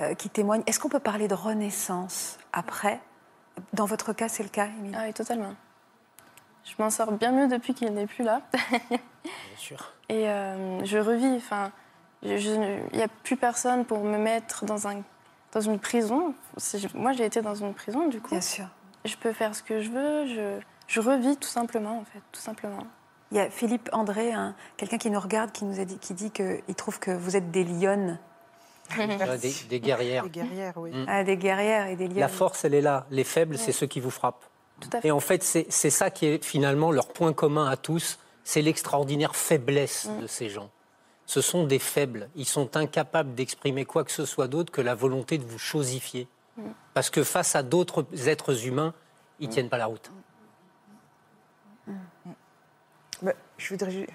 euh, qui témoignent. Est-ce qu'on peut parler de renaissance après? Dans votre cas, c'est le cas, Émilie? Ah oui, totalement. Je m'en sors bien mieux depuis qu'il n'est plus là. (laughs) Bien sûr. Et euh, je revis. Enfin, il n'y a plus personne pour me mettre dans, un, dans une prison. Moi, j'ai été dans une prison, du coup. Bien sûr. Je peux faire ce que je veux. Je, je revis tout simplement, en fait. Tout simplement. Il y a Philippe André, un- quelqu'un qui nous regarde, qui nous a dit, qui dit qu'il trouve que vous êtes des lionnes, Des, des guerrières. Les guerrières, oui. Mm. ah, des guerrières et des lionnes. La force elle est là. Les faibles c'est ceux qui vous frappent. Tout à fait. Et en fait c'est ça qui est finalement leur point commun à tous, c'est l'extraordinaire faiblesse Mm. de ces gens. Ce sont des faibles. Ils sont incapables d'exprimer quoi que ce soit d'autre que la volonté de vous chosifier. Mm. Parce que face à d'autres êtres humains, ils tiennent pas la route. Bah, je voudrais.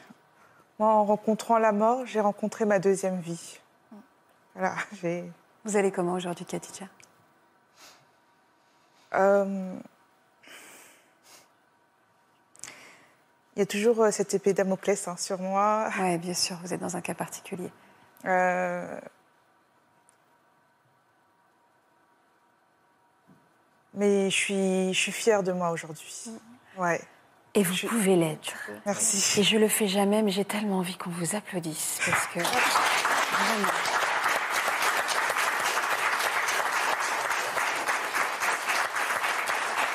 Moi, en rencontrant la mort, j'ai rencontré ma deuxième vie. Voilà. (laughs) Vous allez comment aujourd'hui, Katitia Euh, Il y a toujours euh, cette épée Damoclès hein, sur moi. (laughs) Oui, bien sûr, vous êtes dans un cas particulier. Euh, Mais je suis, je suis fière de moi aujourd'hui. Ouais, Et vous Je- pouvez l'être. merci. Et je le fais jamais, mais j'ai tellement envie qu'on vous applaudisse. Parce que. (laughs) Vraiment.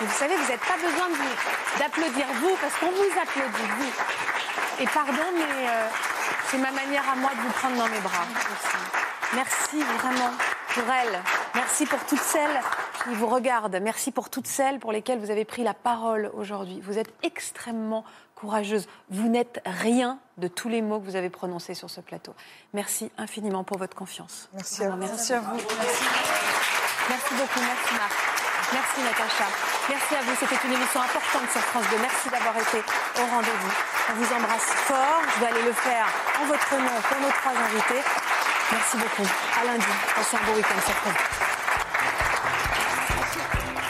Et vous savez, vous n'avez pas besoin d'applaudir vous, parce qu'on vous applaudit, vous. Et pardon, mais euh, c'est ma manière à moi de vous prendre dans mes bras. Merci vraiment pour elle. Merci pour toutes celles qui vous regardent. Merci pour toutes celles pour lesquelles vous avez pris la parole aujourd'hui. Vous êtes extrêmement courageuse. Vous n'êtes rien de tous les mots que vous avez prononcés sur ce plateau. Merci infiniment pour votre confiance. Merci à vous. Merci à vous. Merci beaucoup, merci Marc. Merci Natacha. Merci à vous, c'était une émission importante sur France 2. Merci d'avoir été au rendez-vous. On vous embrasse fort. Je vais aller le faire en votre nom pour nos trois invités. Merci beaucoup. À lundi. Passez un bon week-end sur France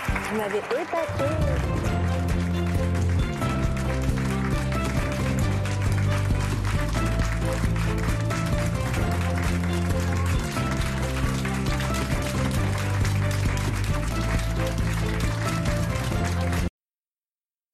2. Vous m'avez épaté.